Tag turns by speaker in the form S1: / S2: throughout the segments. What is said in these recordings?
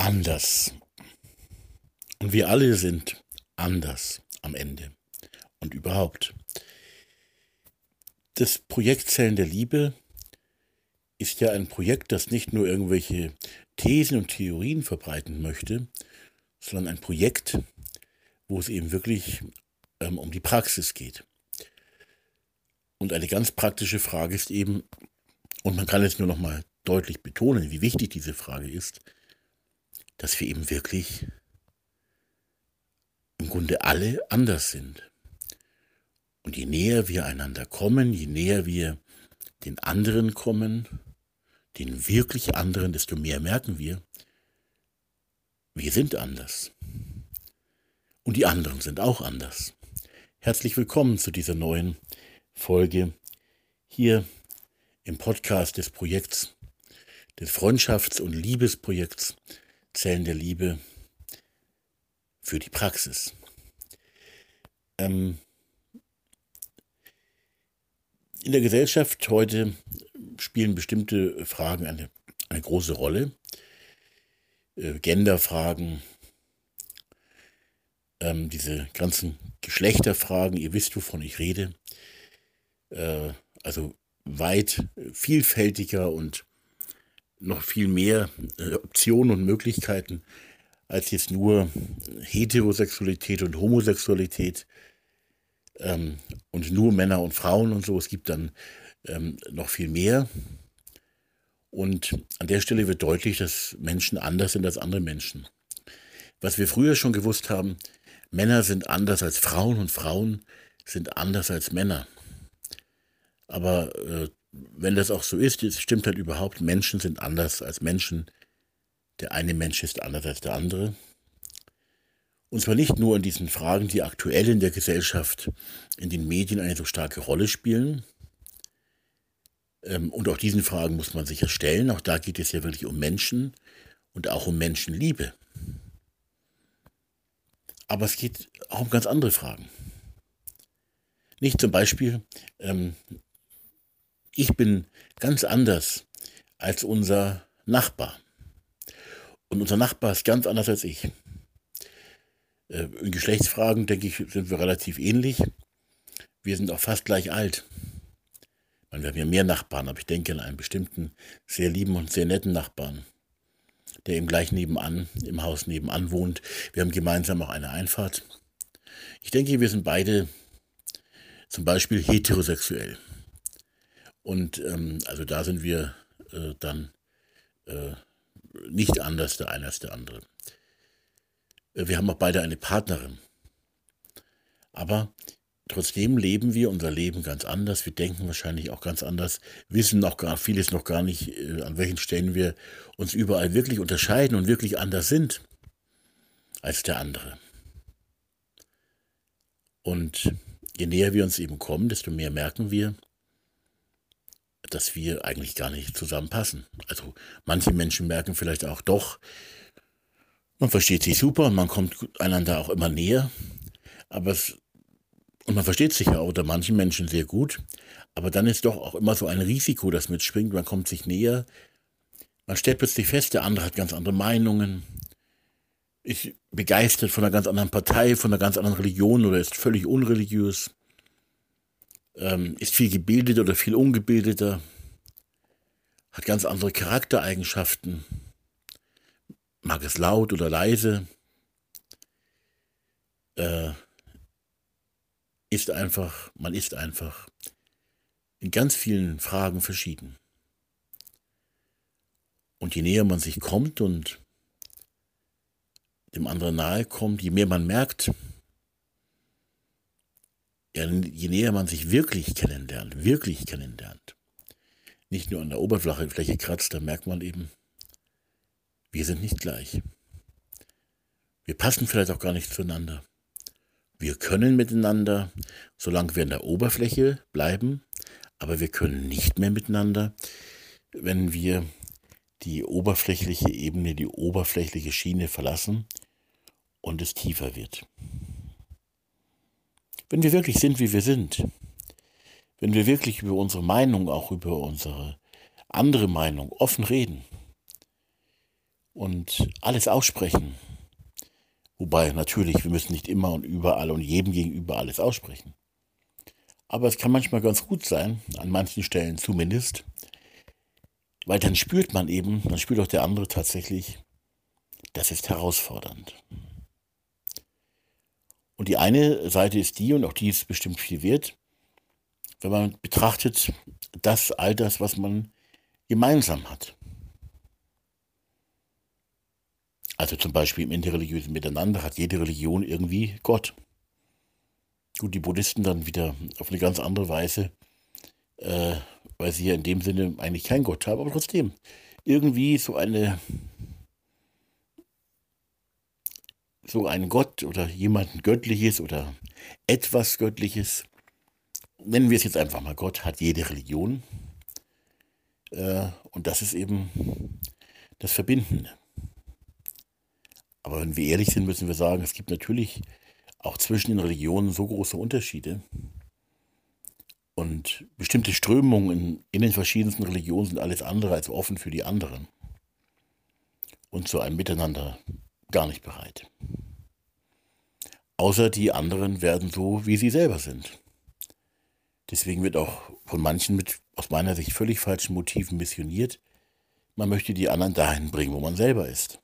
S1: anders. Und wir alle sind anders am Ende und überhaupt. Das Projekt Zellen der Liebe ist ja ein Projekt, das nicht nur irgendwelche Thesen und Theorien verbreiten möchte, sondern ein Projekt, wo es eben wirklich ähm, um die Praxis geht. Und eine ganz praktische Frage ist eben, und man kann es nur noch mal deutlich betonen, wie wichtig diese Frage ist, dass wir eben wirklich im Grunde alle anders sind. Und je näher wir einander kommen, je näher wir den anderen kommen, den wirklich anderen, desto mehr merken wir, wir sind anders. Und die anderen sind auch anders. Herzlich willkommen zu dieser neuen Folge hier im Podcast des Projekts, des Freundschafts- und Liebesprojekts Zellen der Liebe für die Praxis. Ähm, in der Gesellschaft heute spielen bestimmte Fragen eine, eine große Rolle. Äh, Genderfragen, ähm, diese ganzen Geschlechterfragen, ihr wisst, wovon ich rede. Äh, also weit vielfältiger und noch viel mehr äh, Optionen und Möglichkeiten als jetzt nur Heterosexualität und Homosexualität ähm, und nur Männer und Frauen und so. Es gibt dann ähm, noch viel mehr. Und an der Stelle wird deutlich, dass Menschen anders sind als andere Menschen. Was wir früher schon gewusst haben, Männer sind anders als Frauen und Frauen sind anders als Männer. Aber äh, wenn das auch so ist, es stimmt halt überhaupt, Menschen sind anders als Menschen. Der eine Mensch ist anders als der andere. Und zwar nicht nur in diesen Fragen, die aktuell in der Gesellschaft, in den Medien eine so starke Rolle spielen. Ähm, und auch diesen Fragen muss man sich ja stellen. Auch da geht es ja wirklich um Menschen und auch um Menschenliebe. Aber es geht auch um ganz andere Fragen. Nicht zum Beispiel, ähm, ich bin ganz anders als unser Nachbar. Und unser Nachbar ist ganz anders als ich. Äh, in Geschlechtsfragen, denke ich, sind wir relativ ähnlich. Wir sind auch fast gleich alt. wir haben ja mehr Nachbarn, aber ich denke an einen bestimmten sehr lieben und sehr netten Nachbarn, der eben gleich nebenan, im Haus nebenan wohnt. Wir haben gemeinsam auch eine Einfahrt. Ich denke, wir sind beide zum Beispiel heterosexuell. Und ähm, also da sind wir äh, dann äh, nicht anders der eine als der andere. Äh, wir haben auch beide eine Partnerin. Aber trotzdem leben wir unser Leben ganz anders. Wir denken wahrscheinlich auch ganz anders, wissen noch gar vieles noch gar nicht, äh, an welchen Stellen wir uns überall wirklich unterscheiden und wirklich anders sind als der andere. Und je näher wir uns eben kommen, desto mehr merken wir, dass wir eigentlich gar nicht zusammenpassen. Also manche Menschen merken vielleicht auch doch, man versteht sich super und man kommt einander auch immer näher, aber es, und man versteht sich ja auch unter manchen Menschen sehr gut, aber dann ist doch auch immer so ein Risiko, das mitschwingt, man kommt sich näher, man stellt plötzlich fest, der andere hat ganz andere Meinungen, ist begeistert von einer ganz anderen Partei, von einer ganz anderen Religion oder ist völlig unreligiös ähm, ist viel gebildeter oder viel ungebildeter, hat ganz andere Charaktereigenschaften, mag es laut oder leise, äh, ist einfach, man ist einfach in ganz vielen Fragen verschieden. Und je näher man sich kommt und dem anderen nahe kommt, je mehr man merkt, je näher man sich wirklich kennenlernt, wirklich kennenlernt, nicht nur an der Oberfläche kratzt, dann merkt man eben, wir sind nicht gleich. Wir passen vielleicht auch gar nicht zueinander. Wir können miteinander, solange wir an der Oberfläche bleiben, aber wir können nicht mehr miteinander, wenn wir die oberflächliche Ebene, die oberflächliche Schiene verlassen und es tiefer wird. Wenn wir wirklich sind, wie wir sind, wenn wir wirklich über unsere Meinung, auch über unsere andere Meinung offen reden und alles aussprechen. Wobei natürlich, wir müssen nicht immer und überall und jedem gegenüber alles aussprechen. Aber es kann manchmal ganz gut sein, an manchen Stellen zumindest, weil dann spürt man eben, dann spürt auch der andere tatsächlich, das ist herausfordernd. Und die eine Seite ist die, und auch die ist bestimmt viel wert, wenn man betrachtet, das, all das, was man gemeinsam hat. Also zum Beispiel im interreligiösen Miteinander hat jede Religion irgendwie Gott. Gut, die Buddhisten dann wieder auf eine ganz andere Weise, äh, weil sie ja in dem Sinne eigentlich keinen Gott haben, aber trotzdem irgendwie so eine so ein Gott oder jemanden Göttliches oder etwas Göttliches, nennen wir es jetzt einfach mal Gott, hat jede Religion. Äh, und das ist eben das Verbindende. Aber wenn wir ehrlich sind, müssen wir sagen, es gibt natürlich auch zwischen den Religionen so große Unterschiede. Und bestimmte Strömungen in, in den verschiedensten Religionen sind alles andere als offen für die anderen. Und zu einem Miteinander gar nicht bereit. Außer die anderen werden so, wie sie selber sind. Deswegen wird auch von manchen mit aus meiner Sicht völlig falschen Motiven missioniert. Man möchte die anderen dahin bringen, wo man selber ist.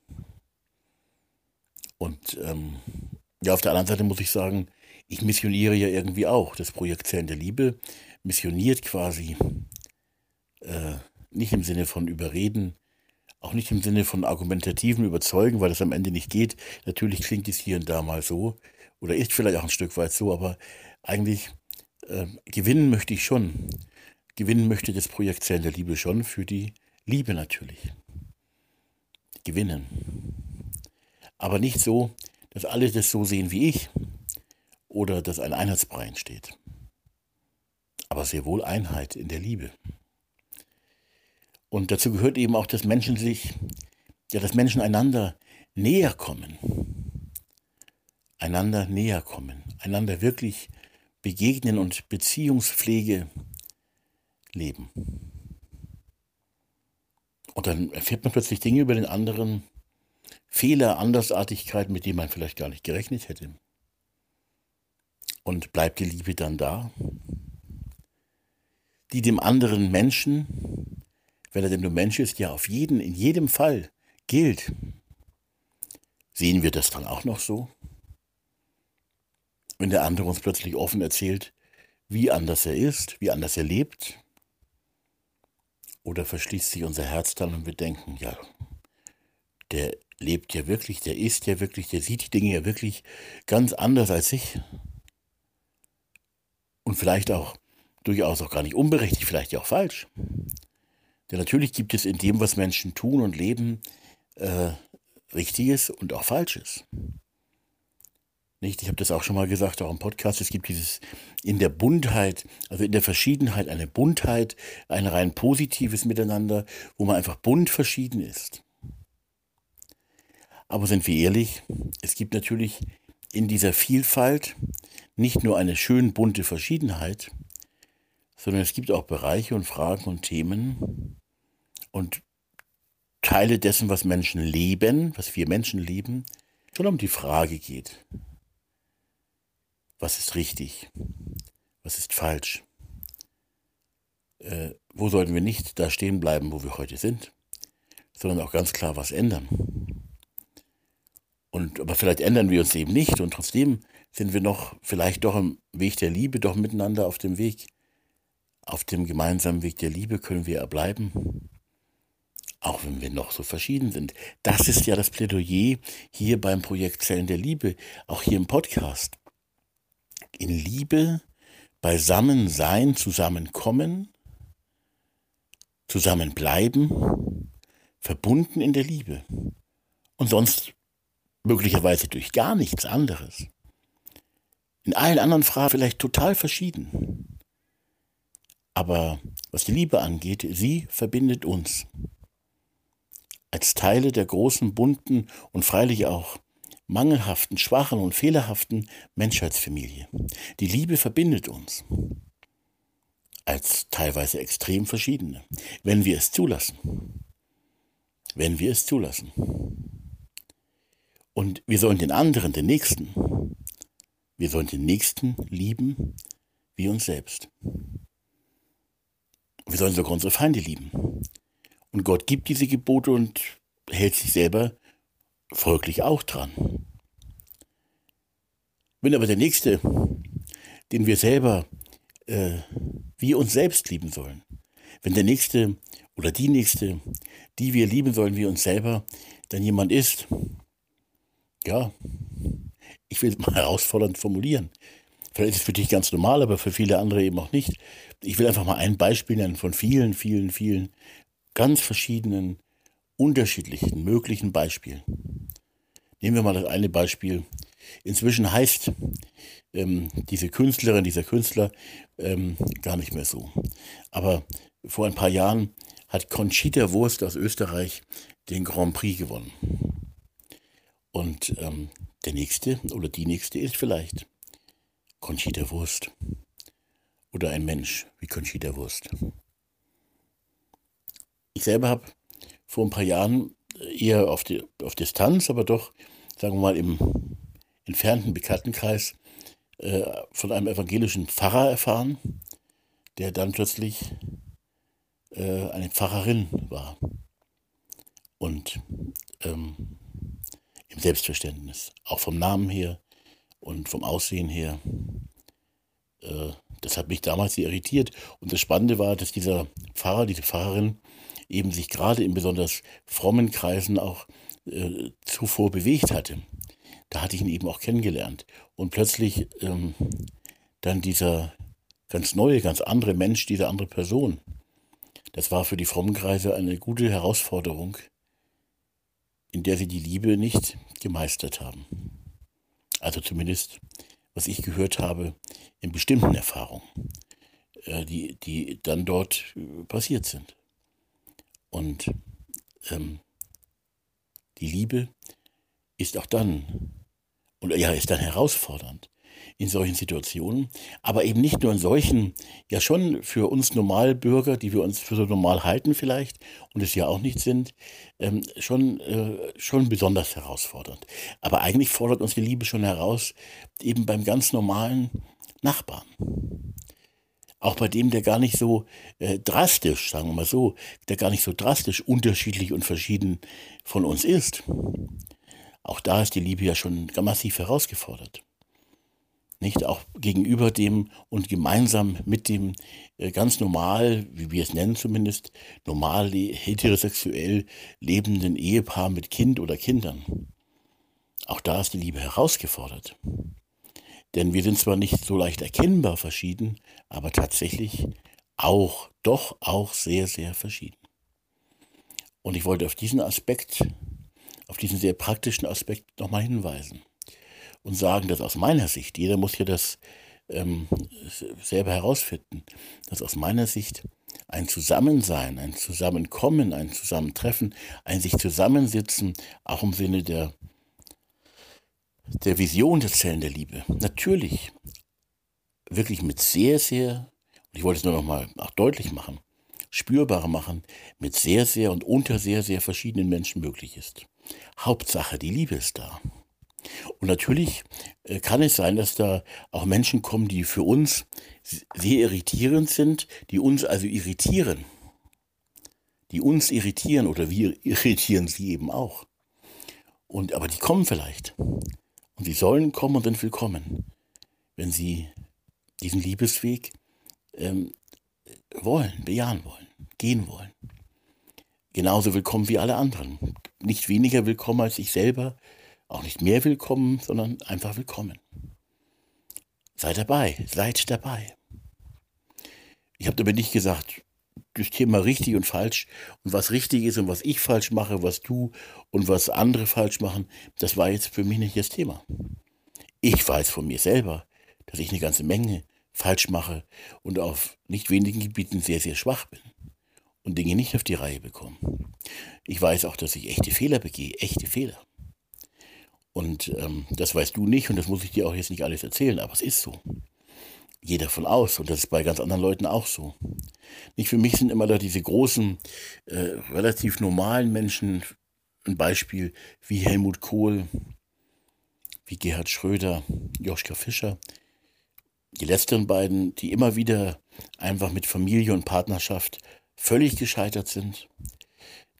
S1: Und ähm, ja, auf der anderen Seite muss ich sagen, ich missioniere ja irgendwie auch. Das Projekt Zellen der Liebe missioniert quasi äh, nicht im Sinne von Überreden, auch nicht im Sinne von argumentativen Überzeugen, weil das am Ende nicht geht. Natürlich klingt es hier und da mal so oder ist vielleicht auch ein Stück weit so, aber eigentlich äh, gewinnen möchte ich schon. Gewinnen möchte das Projekt Zellen der Liebe schon für die Liebe natürlich. Gewinnen. Aber nicht so, dass alle das so sehen wie ich oder dass ein Einheitsbrei entsteht. Aber sehr wohl Einheit in der Liebe. Und dazu gehört eben auch, dass Menschen sich, ja, dass Menschen einander näher kommen. Einander näher kommen, einander wirklich begegnen und Beziehungspflege leben. Und dann erfährt man plötzlich Dinge über den anderen, Fehler, Andersartigkeiten, mit denen man vielleicht gar nicht gerechnet hätte. Und bleibt die Liebe dann da, die dem anderen Menschen, wenn er denn nur Mensch ist, ja auf jeden, in jedem Fall gilt. Sehen wir das dann auch noch so? Wenn der andere uns plötzlich offen erzählt, wie anders er ist, wie anders er lebt, oder verschließt sich unser Herz dann und wir denken, ja, der lebt ja wirklich, der ist ja wirklich, der sieht die Dinge ja wirklich ganz anders als ich. Und vielleicht auch durchaus auch gar nicht unberechtigt, vielleicht ja auch falsch. Denn natürlich gibt es in dem, was Menschen tun und leben, äh, Richtiges und auch Falsches. Nicht? Ich habe das auch schon mal gesagt, auch im Podcast, es gibt dieses in der Buntheit, also in der Verschiedenheit eine Buntheit, ein rein positives Miteinander, wo man einfach bunt verschieden ist. Aber sind wir ehrlich, es gibt natürlich in dieser Vielfalt nicht nur eine schön bunte Verschiedenheit, sondern es gibt auch Bereiche und Fragen und Themen und Teile dessen, was Menschen leben, was wir Menschen leben, schon um die Frage geht, was ist richtig, was ist falsch, äh, wo sollten wir nicht da stehen bleiben, wo wir heute sind, sondern auch ganz klar was ändern. Und, aber vielleicht ändern wir uns eben nicht und trotzdem sind wir noch vielleicht doch im Weg der Liebe, doch miteinander auf dem Weg. Auf dem gemeinsamen Weg der Liebe können wir erbleiben, auch wenn wir noch so verschieden sind. Das ist ja das Plädoyer hier beim Projekt Zellen der Liebe, auch hier im Podcast. In Liebe beisammen sein, zusammenkommen, zusammenbleiben, verbunden in der Liebe. Und sonst möglicherweise durch gar nichts anderes. In allen anderen Fragen vielleicht total verschieden. Aber was die Liebe angeht, sie verbindet uns. Als Teile der großen, bunten und freilich auch mangelhaften, schwachen und fehlerhaften Menschheitsfamilie. Die Liebe verbindet uns. Als teilweise extrem verschiedene, wenn wir es zulassen. wenn wir es zulassen. Und wir sollen den anderen, den Nächsten, wir sollen den Nächsten lieben wie uns selbst. Wir sollen sogar unsere Feinde lieben. Und Gott gibt diese Gebote und hält sich selber folglich auch dran. Wenn aber der Nächste, den wir selber äh, wie uns selbst lieben sollen, wenn der Nächste oder die Nächste, die wir lieben sollen wie uns selber, dann jemand ist, ja, ich will es mal herausfordernd formulieren. Vielleicht ist es für dich ganz normal, aber für viele andere eben auch nicht. Ich will einfach mal ein Beispiel nennen von vielen, vielen, vielen ganz verschiedenen, unterschiedlichen, möglichen Beispielen. Nehmen wir mal das eine Beispiel. Inzwischen heißt ähm, diese Künstlerin, dieser Künstler ähm, gar nicht mehr so. Aber vor ein paar Jahren hat Conchita Wurst aus Österreich den Grand Prix gewonnen. Und ähm, der nächste oder die nächste ist vielleicht Conchita Wurst. Oder ein Mensch wie Conchita Wurst. Ich selber habe vor ein paar Jahren eher auf, die, auf Distanz, aber doch, sagen wir mal, im entfernten Bekanntenkreis äh, von einem evangelischen Pfarrer erfahren, der dann plötzlich äh, eine Pfarrerin war. Und ähm, im Selbstverständnis, auch vom Namen her und vom Aussehen her. Äh, das hat mich damals irritiert. Und das Spannende war, dass dieser Pfarrer, diese Pfarrerin, eben sich gerade in besonders frommen Kreisen auch äh, zuvor bewegt hatte. Da hatte ich ihn eben auch kennengelernt. Und plötzlich ähm, dann dieser ganz neue, ganz andere Mensch, diese andere Person. Das war für die frommen Kreise eine gute Herausforderung, in der sie die Liebe nicht gemeistert haben. Also zumindest, was ich gehört habe, in bestimmten Erfahrungen, äh, die, die dann dort äh, passiert sind. Und ähm, die Liebe ist auch dann, und ja, ist dann herausfordernd in solchen Situationen, aber eben nicht nur in solchen, ja schon für uns Normalbürger, die wir uns für so normal halten vielleicht und es ja auch nicht sind, ähm, schon, äh, schon besonders herausfordernd. Aber eigentlich fordert uns die Liebe schon heraus, eben beim ganz normalen Nachbarn. Auch bei dem, der gar nicht so äh, drastisch, sagen wir mal so, der gar nicht so drastisch unterschiedlich und verschieden von uns ist. Auch da ist die Liebe ja schon massiv herausgefordert nicht auch gegenüber dem und gemeinsam mit dem äh, ganz normal, wie wir es nennen zumindest, normal heterosexuell lebenden Ehepaar mit Kind oder Kindern. Auch da ist die Liebe herausgefordert. Denn wir sind zwar nicht so leicht erkennbar verschieden, aber tatsächlich auch, doch auch sehr, sehr verschieden. Und ich wollte auf diesen Aspekt, auf diesen sehr praktischen Aspekt nochmal hinweisen und sagen, dass aus meiner Sicht, jeder muss ja das ähm, selber herausfinden, dass aus meiner Sicht ein Zusammensein, ein Zusammenkommen, ein Zusammentreffen, ein sich zusammensitzen, auch im Sinne der, der Vision der Zellen der Liebe, natürlich wirklich mit sehr, sehr, und ich wollte es nur noch mal auch deutlich machen, spürbar machen, mit sehr, sehr und unter sehr, sehr verschiedenen Menschen möglich ist. Hauptsache, die Liebe ist da. Und natürlich äh, kann es sein, dass da auch Menschen kommen, die für uns sehr irritierend sind, die uns also irritieren. Die uns irritieren oder wir irritieren sie eben auch. Und, aber die kommen vielleicht. Und sie sollen kommen und sind willkommen, wenn sie diesen Liebesweg ähm, wollen, bejahen wollen, gehen wollen. Genauso willkommen wie alle anderen. Nicht weniger willkommen als ich selber, auch nicht mehr willkommen, sondern einfach willkommen. Seid dabei, seid dabei. Ich habe damit nicht gesagt, das Thema richtig und falsch und was richtig ist und was ich falsch mache, was du und was andere falsch machen, das war jetzt für mich nicht das Thema. Ich weiß von mir selber, dass ich eine ganze Menge falsch mache und auf nicht wenigen Gebieten sehr, sehr schwach bin und Dinge nicht auf die Reihe bekomme. Ich weiß auch, dass ich echte Fehler begehe, echte Fehler. Und ähm, das weißt du nicht und das muss ich dir auch jetzt nicht alles erzählen, aber es ist so. gehe davon aus, und das ist bei ganz anderen Leuten auch so. Nicht für mich sind immer da diese großen, äh, relativ normalen Menschen ein Beispiel wie Helmut Kohl, wie Gerhard Schröder, Joschka Fischer. Die letzteren beiden, die immer wieder einfach mit Familie und Partnerschaft völlig gescheitert sind,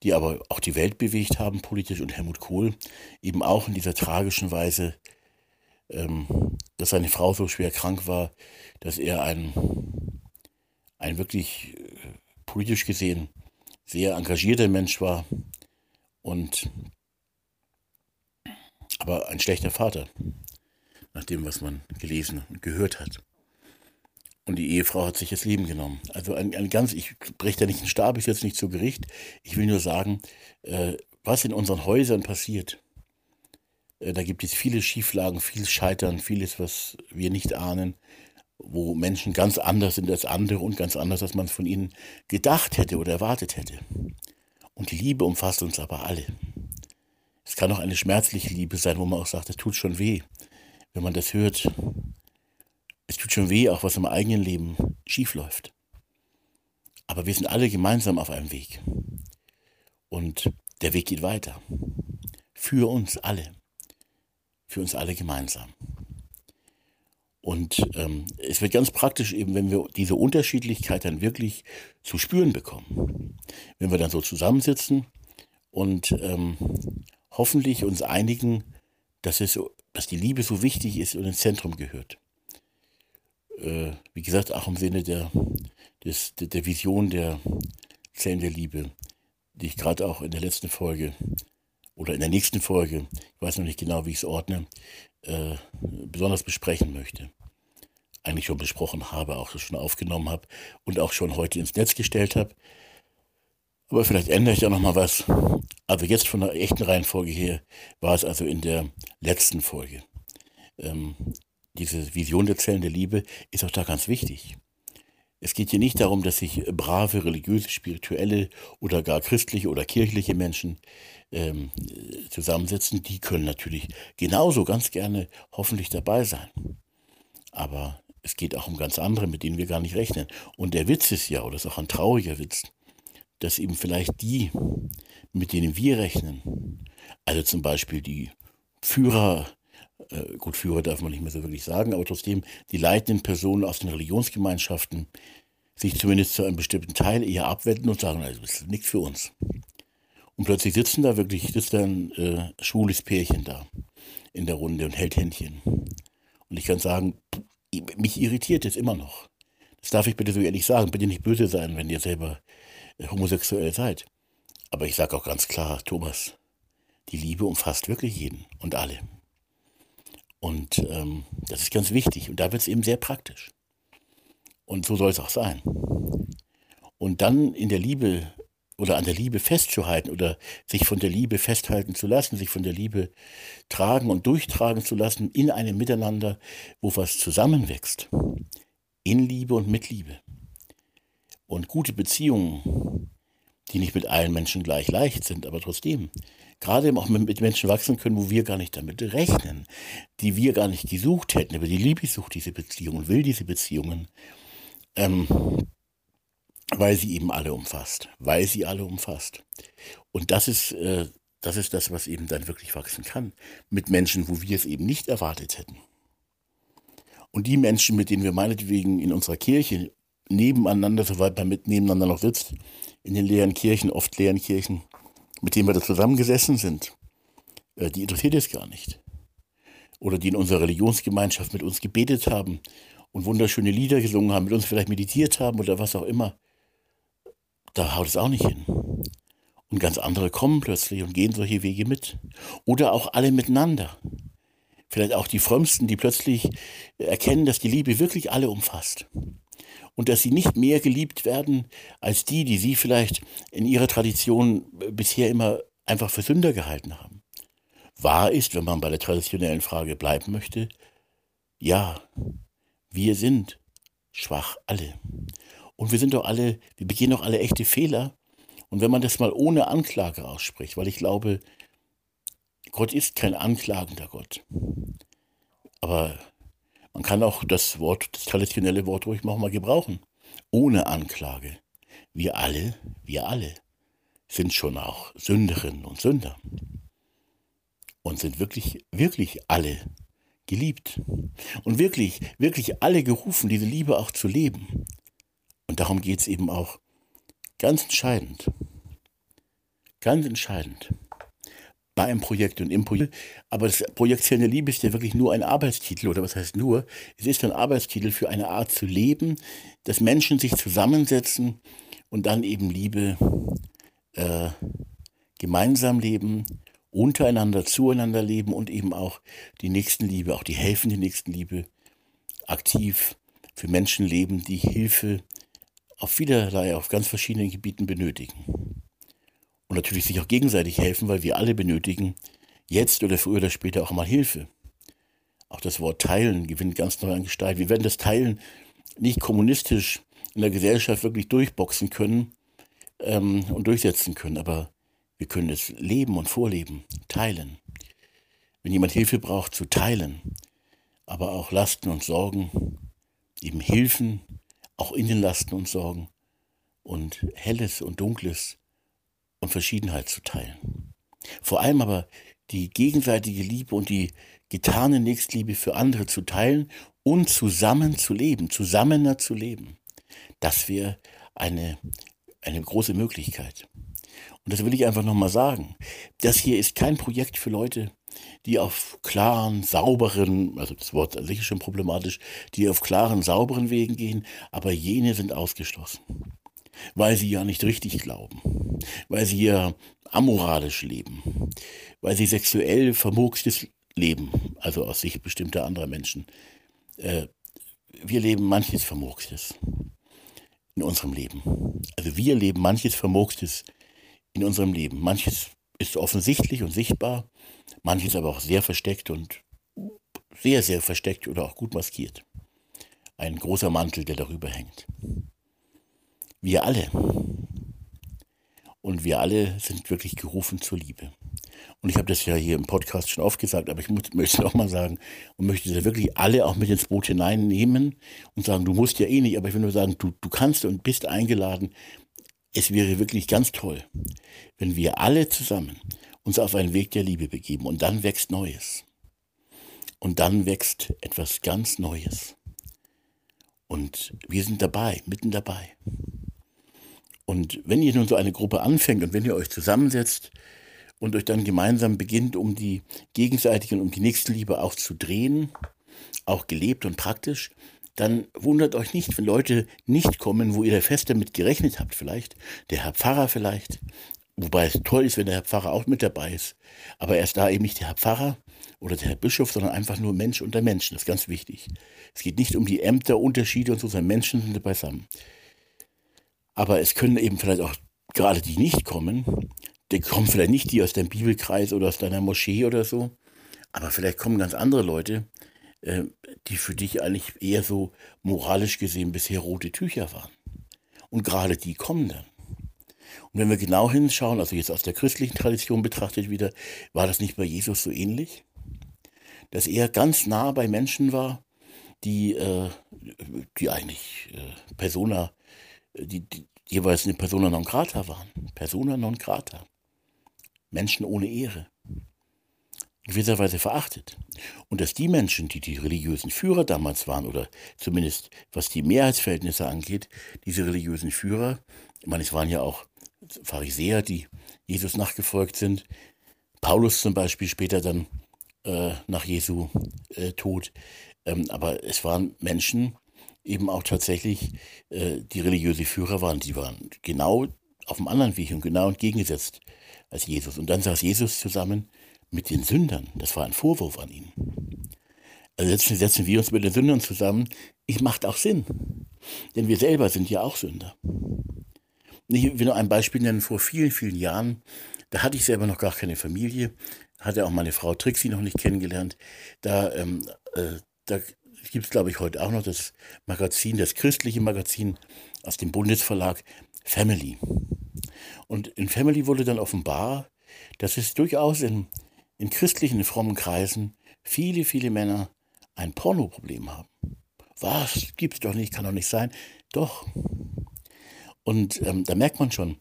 S1: die aber auch die Welt bewegt haben politisch und Helmut Kohl eben auch in dieser tragischen Weise, ähm, dass seine Frau so schwer krank war, dass er ein, ein wirklich äh, politisch gesehen sehr engagierter Mensch war und aber ein schlechter Vater, nach dem, was man gelesen und gehört hat. Und die Ehefrau hat sich das Leben genommen. Also ein, ein ganz, ich breche da nicht einen Stab, ich jetzt nicht zu Gericht. Ich will nur sagen, äh, was in unseren Häusern passiert. Äh, da gibt es viele Schieflagen, viel Scheitern, vieles, was wir nicht ahnen, wo Menschen ganz anders sind als andere und ganz anders, als man es von ihnen gedacht hätte oder erwartet hätte. Und die Liebe umfasst uns aber alle. Es kann auch eine schmerzliche Liebe sein, wo man auch sagt, es tut schon weh, wenn man das hört es tut schon weh, auch was im eigenen Leben schiefläuft. Aber wir sind alle gemeinsam auf einem Weg. Und der Weg geht weiter. Für uns alle. Für uns alle gemeinsam. Und ähm, es wird ganz praktisch eben, wenn wir diese Unterschiedlichkeit dann wirklich zu spüren bekommen. Wenn wir dann so zusammensitzen und ähm, hoffentlich uns einigen, dass, es, dass die Liebe so wichtig ist und ins Zentrum gehört äh, wie gesagt, auch im Sinne der, des, der Vision der Zellen der Liebe, die ich gerade auch in der letzten Folge oder in der nächsten Folge, ich weiß noch nicht genau, wie ich es ordne, äh, besonders besprechen möchte. Eigentlich schon besprochen habe, auch schon aufgenommen habe und auch schon heute ins Netz gestellt habe. Aber vielleicht ändere ich da nochmal was. Also jetzt von der echten Reihenfolge her war es also in der letzten Folge. Ähm, diese Vision der Zellen der Liebe ist auch da ganz wichtig. Es geht hier nicht darum, dass sich brave, religiöse, spirituelle oder gar christliche oder kirchliche Menschen ähm, zusammensetzen. Die können natürlich genauso ganz gerne hoffentlich dabei sein. Aber es geht auch um ganz andere, mit denen wir gar nicht rechnen. Und der Witz ist ja, oder ist auch ein trauriger Witz, dass eben vielleicht die, mit denen wir rechnen, also zum Beispiel die Führer äh, gut, Führer darf man nicht mehr so wirklich sagen, aber trotzdem die leitenden Personen aus den Religionsgemeinschaften sich zumindest zu einem bestimmten Teil eher abwenden und sagen, also, das ist nichts für uns. Und plötzlich sitzen da wirklich, sitzt da ein äh, schwules Pärchen da in der Runde und hält Händchen. Und ich kann sagen, mich irritiert es immer noch. Das darf ich bitte so ehrlich sagen. Bitte nicht böse sein, wenn ihr selber äh, homosexuell seid. Aber ich sage auch ganz klar, Thomas, die Liebe umfasst wirklich jeden und alle. Und ähm, das ist ganz wichtig. Und da wird es eben sehr praktisch. Und so soll es auch sein. Und dann in der Liebe oder an der Liebe festzuhalten oder sich von der Liebe festhalten zu lassen, sich von der Liebe tragen und durchtragen zu lassen in einem Miteinander, wo was zusammenwächst. In Liebe und mit Liebe. Und gute Beziehungen, die nicht mit allen Menschen gleich leicht sind, aber trotzdem gerade auch mit Menschen wachsen können, wo wir gar nicht damit rechnen, die wir gar nicht gesucht hätten. Aber die Liebe sucht diese Beziehungen, will diese Beziehungen, ähm, weil sie eben alle umfasst, weil sie alle umfasst. Und das ist, äh, das ist das, was eben dann wirklich wachsen kann, mit Menschen, wo wir es eben nicht erwartet hätten. Und die Menschen, mit denen wir meinetwegen in unserer Kirche nebeneinander, soweit man mit nebeneinander noch sitzt, in den leeren Kirchen, oft leeren Kirchen, mit denen wir da zusammengesessen sind, äh, die interessiert es gar nicht. Oder die in unserer Religionsgemeinschaft mit uns gebetet haben und wunderschöne Lieder gesungen haben, mit uns vielleicht meditiert haben oder was auch immer. Da haut es auch nicht hin. Und ganz andere kommen plötzlich und gehen solche Wege mit. Oder auch alle miteinander. Vielleicht auch die Frömmsten, die plötzlich erkennen, dass die Liebe wirklich alle umfasst und dass sie nicht mehr geliebt werden als die, die sie vielleicht in ihrer Tradition bisher immer einfach für Sünder gehalten haben. Wahr ist, wenn man bei der traditionellen Frage bleiben möchte, ja, wir sind schwach alle. Und wir sind doch alle, wir begehen doch alle echte Fehler. Und wenn man das mal ohne Anklage ausspricht, weil ich glaube, Gott ist kein anklagender Gott. Aber Man kann auch das Wort, das traditionelle Wort ruhig mal gebrauchen. Ohne Anklage. Wir alle, wir alle sind schon auch Sünderinnen und Sünder. Und sind wirklich, wirklich alle geliebt. Und wirklich, wirklich alle gerufen, diese Liebe auch zu leben. Und darum geht es eben auch ganz entscheidend. Ganz entscheidend bei einem Projekt und im Projekt. Aber das Projekt Zellen der Liebe ist ja wirklich nur ein Arbeitstitel, oder was heißt nur? Es ist ein Arbeitstitel für eine Art zu leben, dass Menschen sich zusammensetzen und dann eben Liebe äh, gemeinsam leben, untereinander, zueinander leben und eben auch die Nächstenliebe, auch die helfende Nächstenliebe aktiv für Menschen leben, die Hilfe auf vielerlei, auf ganz verschiedenen Gebieten benötigen und natürlich sich auch gegenseitig helfen, weil wir alle benötigen jetzt oder früher oder später auch mal Hilfe. Auch das Wort Teilen gewinnt ganz neu an Gestalt. Wir werden das Teilen nicht kommunistisch in der Gesellschaft wirklich durchboxen können ähm, und durchsetzen können, aber wir können es leben und vorleben, teilen. Wenn jemand Hilfe braucht, zu teilen, aber auch Lasten und Sorgen, eben Hilfen, auch in den Lasten und Sorgen und Helles und Dunkles und Verschiedenheit zu teilen. Vor allem aber die gegenseitige Liebe und die getane Nächstliebe für andere zu teilen und zusammen zu leben, zusammener zu leben. Das wäre eine, eine große Möglichkeit. Und das will ich einfach nochmal sagen. Das hier ist kein Projekt für Leute, die auf klaren, sauberen, also das Wort an sich ist schon problematisch, die auf klaren, sauberen Wegen gehen, aber jene sind ausgeschlossen weil sie ja nicht richtig glauben, weil sie ja amoralisch leben, weil sie sexuell vermurkstes leben, also aus Sicht bestimmter anderer Menschen. Äh, wir leben manches Vermurkstes in unserem Leben. Also wir leben manches Vermurkstes in unserem Leben. Manches ist offensichtlich und sichtbar, manches aber auch sehr versteckt und sehr, sehr versteckt oder auch gut maskiert. Ein großer Mantel, der darüber hängt. Wir alle. Und wir alle sind wirklich gerufen zur Liebe. Und ich habe das ja hier im Podcast schon oft gesagt, aber ich muss, möchte es auch mal sagen und möchte da wirklich alle auch mit ins Boot hineinnehmen und sagen, du musst ja eh nicht, aber ich will nur sagen, du, du kannst und bist eingeladen. Es wäre wirklich ganz toll, wenn wir alle zusammen uns auf einen Weg der Liebe begeben und dann wächst Neues. Und dann wächst etwas ganz Neues. Und wir sind dabei, mitten dabei. Und wenn ihr nun so eine Gruppe anfängt und wenn ihr euch zusammensetzt und euch dann gemeinsam beginnt, um die gegenseitige und um die Nächstenliebe auch zu drehen, auch gelebt und praktisch, dann wundert euch nicht, wenn Leute nicht kommen, wo ihr fest damit gerechnet habt, vielleicht, der Herr Pfarrer vielleicht, wobei es toll ist, wenn der Herr Pfarrer auch mit dabei ist, aber er ist da eben nicht der Herr Pfarrer oder der Herr Bischof, sondern einfach nur Mensch unter Menschen, das ist ganz wichtig. Es geht nicht um die Ämterunterschiede und so, sondern Menschen sind beisammen. Aber es können eben vielleicht auch gerade die nicht kommen. Die kommen vielleicht nicht die aus deinem Bibelkreis oder aus deiner Moschee oder so. Aber vielleicht kommen ganz andere Leute, äh, die für dich eigentlich eher so moralisch gesehen bisher rote Tücher waren. Und gerade die kommen dann. Und wenn wir genau hinschauen, also jetzt aus der christlichen Tradition betrachtet wieder, war das nicht bei Jesus so ähnlich? Dass er ganz nah bei Menschen war, die, äh, die eigentlich äh, Persona die, die jeweils eine Persona non grata waren. Persona non grata. Menschen ohne Ehre. In gewisser Weise verachtet. Und dass die Menschen, die die religiösen Führer damals waren, oder zumindest was die Mehrheitsverhältnisse angeht, diese religiösen Führer, ich meine, es waren ja auch Pharisäer, die Jesus nachgefolgt sind, Paulus zum Beispiel später dann äh, nach Jesu äh, Tod, ähm, aber es waren Menschen, eben auch tatsächlich äh, die religiöse Führer waren. Die waren genau auf dem anderen Weg und genau entgegengesetzt als Jesus. Und dann saß Jesus zusammen mit den Sündern. Das war ein Vorwurf an ihn. Also setzen, setzen wir uns mit den Sündern zusammen. Ich macht auch Sinn. Denn wir selber sind ja auch Sünder. Ich will nur ein Beispiel nennen. Vor vielen, vielen Jahren, da hatte ich selber noch gar keine Familie, hatte auch meine Frau Trixie noch nicht kennengelernt. Da, ähm, äh, da gibt es, glaube ich, heute auch noch das Magazin, das christliche Magazin aus dem Bundesverlag Family. Und in Family wurde dann offenbar, dass es durchaus in, in christlichen, frommen Kreisen viele, viele Männer ein Pornoproblem haben. Was? Gibt's doch nicht, kann doch nicht sein. Doch. Und ähm, da merkt man schon,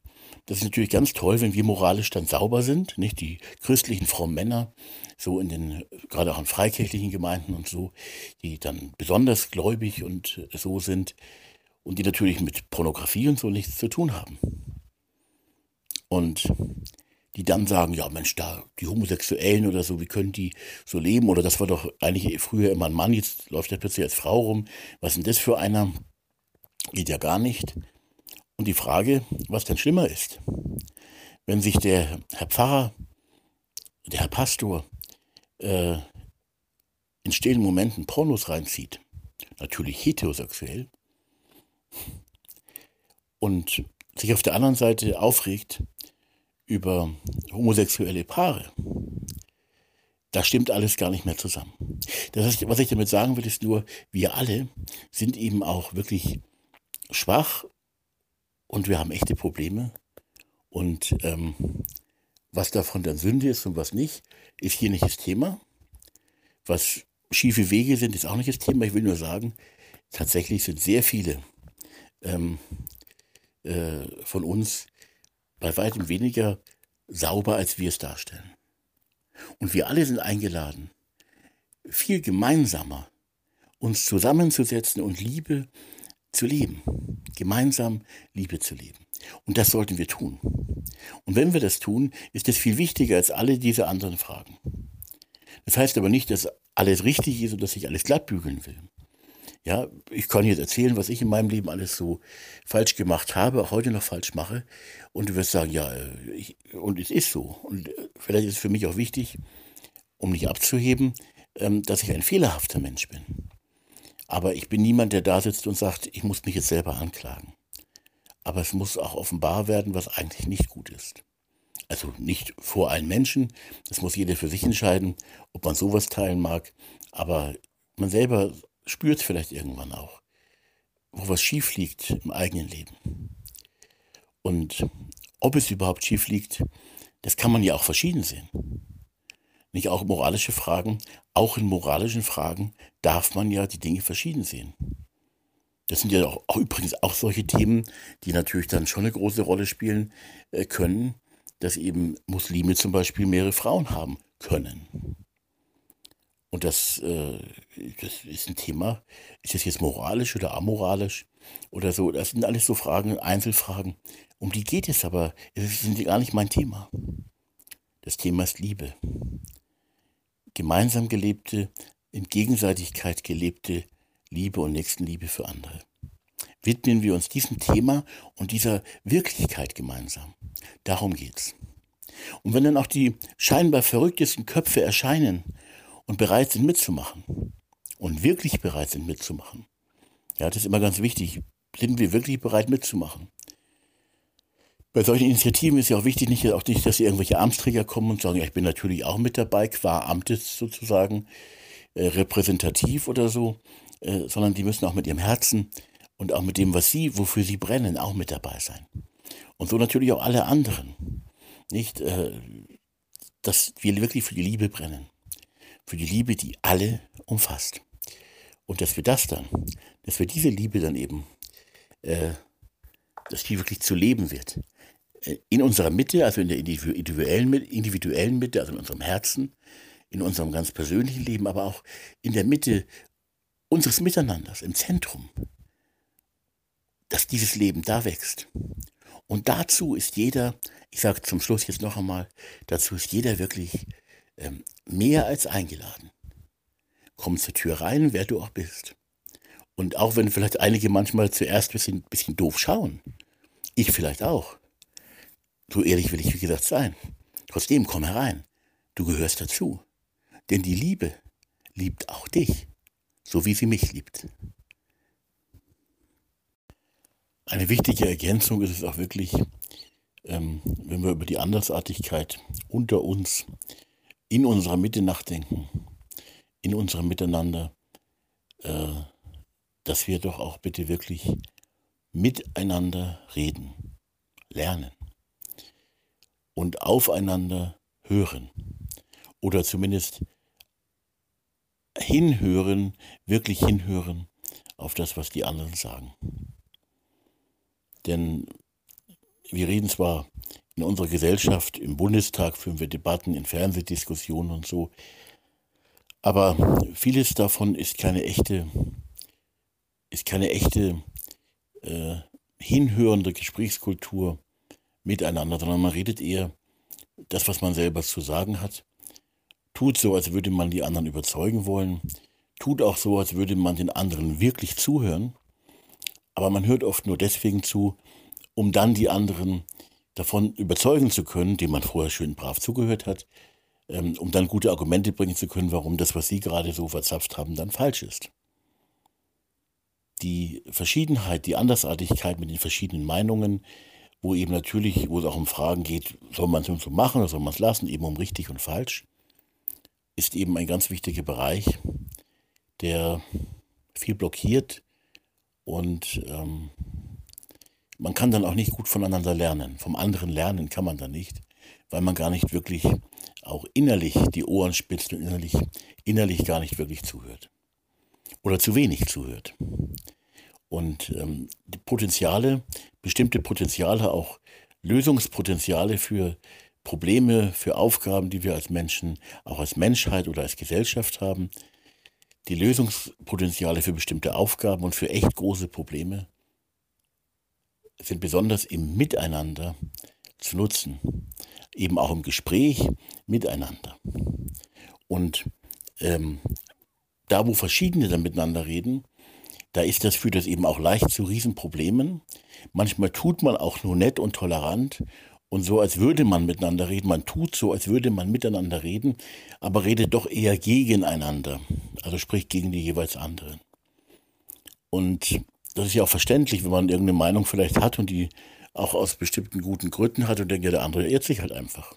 S1: das ist natürlich ganz toll, wenn wir moralisch dann sauber sind, nicht die christlichen Frau Männer, so in den, gerade auch in freikirchlichen Gemeinden und so, die dann besonders gläubig und so sind und die natürlich mit Pornografie und so nichts zu tun haben. Und die dann sagen, ja Mensch, da die Homosexuellen oder so, wie können die so leben? Oder das war doch eigentlich früher immer ein Mann, jetzt läuft er plötzlich als Frau rum. Was ist denn das für einer? Geht ja gar nicht. Und die Frage, was denn schlimmer ist, wenn sich der Herr Pfarrer, der Herr Pastor, äh, in stillen Momenten Pornos reinzieht, natürlich heterosexuell, und sich auf der anderen Seite aufregt über homosexuelle Paare, da stimmt alles gar nicht mehr zusammen. Das heißt, was ich damit sagen will, ist nur, wir alle sind eben auch wirklich schwach und wir haben echte Probleme. Und ähm, was davon dann Sünde ist und was nicht, ist hier nicht das Thema. Was schiefe Wege sind, ist auch nicht das Thema. Ich will nur sagen, tatsächlich sind sehr viele ähm, äh, von uns bei weitem weniger sauber, als wir es darstellen. Und wir alle sind eingeladen, viel gemeinsamer uns zusammenzusetzen und Liebe zu leben, gemeinsam Liebe zu leben. Und das sollten wir tun. Und wenn wir das tun, ist es viel wichtiger als alle diese anderen Fragen. Das heißt aber nicht, dass alles richtig ist und dass ich alles glatt bügeln will. Ja, ich kann jetzt erzählen, was ich in meinem Leben alles so falsch gemacht habe, auch heute noch falsch mache. Und du wirst sagen, ja, ich, und es ist so. Und vielleicht ist es für mich auch wichtig, um nicht abzuheben, ähm, dass ich ein fehlerhafter Mensch bin. Aber ich bin niemand, der da sitzt und sagt, ich muss mich jetzt selber anklagen. Aber es muss auch offenbar werden, was eigentlich nicht gut ist. Also nicht vor allen Menschen, das muss jeder für sich entscheiden, ob man sowas teilen mag. Aber man selber spürt vielleicht irgendwann auch, wo was schief liegt im eigenen Leben. Und ob es überhaupt schief liegt, das kann man ja auch verschieden sehen. Nicht auch moralische Fragen, auch in moralischen Fragen darf man ja die Dinge verschieden sehen. Das sind ja auch, auch übrigens auch solche Themen, die natürlich dann schon eine große Rolle spielen äh, können, dass eben Muslime zum Beispiel mehrere Frauen haben können. Und das, äh, das ist ein Thema, ist das jetzt moralisch oder amoralisch oder so? Das sind alles so Fragen, Einzelfragen. Um die geht es aber, es sind gar nicht mein Thema. Das Thema ist Liebe gemeinsam gelebte, in Gegenseitigkeit gelebte Liebe und Nächstenliebe für andere. Widmen wir uns diesem Thema und dieser Wirklichkeit gemeinsam. Darum geht's. Und wenn dann auch die scheinbar verrücktesten Köpfe erscheinen und bereit sind mitzumachen und wirklich bereit sind mitzumachen, ja, das ist immer ganz wichtig. Sind wir wirklich bereit mitzumachen? Bei solchen Initiativen ist ja auch wichtig, nicht, auch nicht, dass irgendwelche Amtsträger kommen und sagen, ja, ich bin natürlich auch mit dabei, qua Amtes sozusagen, äh, repräsentativ oder so, äh, sondern die müssen auch mit ihrem Herzen und auch mit dem, was sie, wofür sie brennen, auch mit dabei sein. Und so natürlich auch alle anderen. Nicht, äh, dass wir wirklich für die Liebe brennen. Für die Liebe, die alle umfasst. Und dass wir das dann, dass wir diese Liebe dann eben, äh, dass die wirklich zu leben wird in unserer Mitte, also in der individuellen, individuellen Mitte, also in unserem Herzen, in unserem ganz persönlichen Leben, aber auch in der Mitte unseres Miteinanders, im Zentrum, dass dieses Leben da wächst. Und dazu ist jeder, ich sage zum Schluss jetzt noch einmal, dazu ist jeder wirklich ähm, mehr als eingeladen. Komm zur Tür rein, wer du auch bist. Und auch wenn vielleicht einige manchmal zuerst ein bisschen, bisschen doof schauen, ich vielleicht auch, so ehrlich will ich, wie gesagt, sein. Trotzdem, komm herein. Du gehörst dazu. Denn die Liebe liebt auch dich, so wie sie mich liebt. Eine wichtige Ergänzung ist es auch wirklich, ähm, wenn wir über die Andersartigkeit unter uns in unserer Mitte nachdenken, in unserem Miteinander, äh, dass wir doch auch bitte wirklich miteinander reden, lernen und aufeinander hören. Oder zumindest hinhören, wirklich hinhören auf das, was die anderen sagen. Denn wir reden zwar in unserer Gesellschaft, im Bundestag führen wir Debatten, in Fernsehdiskussionen und so, aber vieles davon ist keine echte, ist keine echte äh, hinhörende Gesprächskultur miteinander, sondern man redet eher das, was man selber zu sagen hat, tut so, als würde man die anderen überzeugen wollen, tut auch so, als würde man den anderen wirklich zuhören, aber man hört oft nur deswegen zu, um dann die anderen davon überzeugen zu können, dem man vorher schön brav zugehört hat, ähm, um dann gute Argumente bringen zu können, warum das, was Sie gerade so verzapft haben, dann falsch ist. Die Verschiedenheit, die Andersartigkeit mit den verschiedenen Meinungen, wo eben natürlich, wo es auch um Fragen geht, soll man es so machen oder soll man es lassen, eben um richtig und falsch, ist eben ein ganz wichtiger Bereich, der viel blockiert und ähm, man kann dann auch nicht gut voneinander lernen. Vom anderen lernen kann man dann nicht, weil man gar nicht wirklich auch innerlich die Ohren spitzt und innerlich, innerlich gar nicht wirklich zuhört. Oder zu wenig zuhört. Und ähm, die Potenziale, bestimmte Potenziale, auch Lösungspotenziale für Probleme, für Aufgaben, die wir als Menschen, auch als Menschheit oder als Gesellschaft haben, die Lösungspotenziale für bestimmte Aufgaben und für echt große Probleme sind besonders im Miteinander zu nutzen, eben auch im Gespräch miteinander. Und ähm, da, wo Verschiedene dann miteinander reden, da ist das, führt das eben auch leicht zu Riesenproblemen. Manchmal tut man auch nur nett und tolerant und so, als würde man miteinander reden. Man tut so, als würde man miteinander reden, aber redet doch eher gegeneinander. Also spricht gegen die jeweils anderen. Und das ist ja auch verständlich, wenn man irgendeine Meinung vielleicht hat und die auch aus bestimmten guten Gründen hat und denkt, ja, der andere irrt sich halt einfach.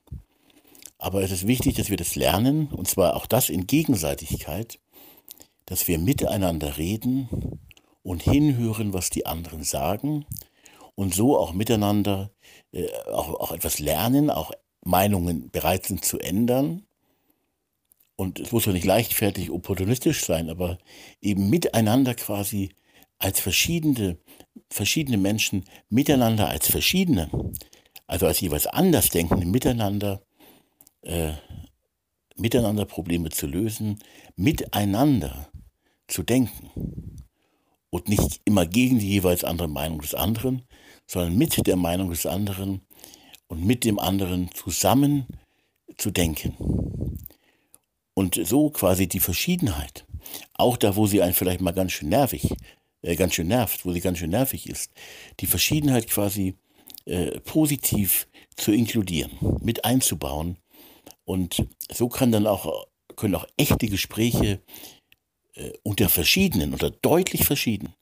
S1: Aber es ist wichtig, dass wir das lernen, und zwar auch das in Gegenseitigkeit, dass wir miteinander reden und hinhören, was die anderen sagen und so auch miteinander auch, auch etwas lernen, auch Meinungen bereit sind zu ändern. Und es muss ja nicht leichtfertig opportunistisch sein, aber eben miteinander quasi als verschiedene, verschiedene Menschen miteinander als verschiedene, also als jeweils andersdenkende miteinander, äh, miteinander Probleme zu lösen, miteinander zu denken und nicht immer gegen die jeweils andere Meinung des anderen, sondern mit der Meinung des anderen und mit dem anderen zusammen zu denken. Und so quasi die Verschiedenheit, auch da, wo sie einen vielleicht mal ganz schön nervig äh, ganz schön nervt, wo sie ganz schön nervig ist, die Verschiedenheit quasi äh, positiv zu inkludieren, mit einzubauen. Und so kann dann auch, können auch echte Gespräche äh, unter verschiedenen, unter deutlich verschiedenen,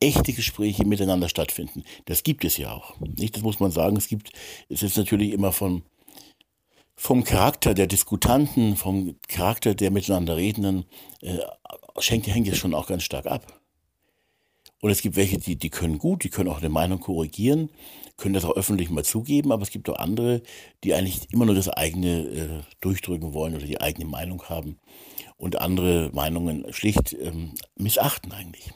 S1: echte Gespräche miteinander stattfinden. Das gibt es ja auch. Nicht, das muss man sagen. Es gibt, es ist natürlich immer von, vom Charakter der Diskutanten, vom Charakter der miteinander Redenden, äh, schenkt, hängt es schon auch ganz stark ab. Und es gibt welche, die, die können gut, die können auch eine Meinung korrigieren, können das auch öffentlich mal zugeben, aber es gibt auch andere, die eigentlich immer nur das eigene äh, durchdrücken wollen oder die eigene Meinung haben und andere Meinungen schlicht ähm, missachten eigentlich.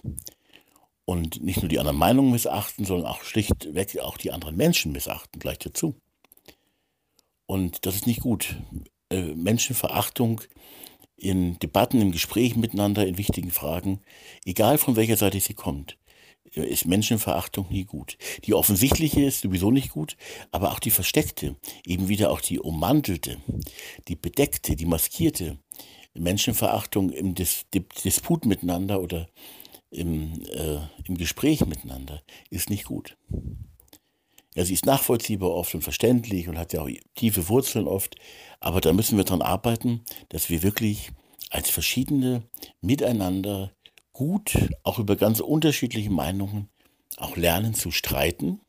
S1: Und nicht nur die anderen Meinungen missachten, sondern auch schlichtweg auch die anderen Menschen missachten gleich dazu. Und das ist nicht gut. Äh, Menschenverachtung in Debatten, im Gespräch miteinander, in wichtigen Fragen, egal von welcher Seite sie kommt, ist Menschenverachtung nie gut. Die offensichtliche ist sowieso nicht gut, aber auch die versteckte, eben wieder auch die ummantelte, die bedeckte, die maskierte Menschenverachtung im Dis Disput miteinander oder im, äh, im Gespräch miteinander ist nicht gut. Ja, sie ist nachvollziehbar oft und verständlich und hat ja auch tiefe Wurzeln oft, aber da müssen wir dran arbeiten, dass wir wirklich als verschiedene miteinander gut, auch über ganz unterschiedliche Meinungen, auch lernen zu streiten.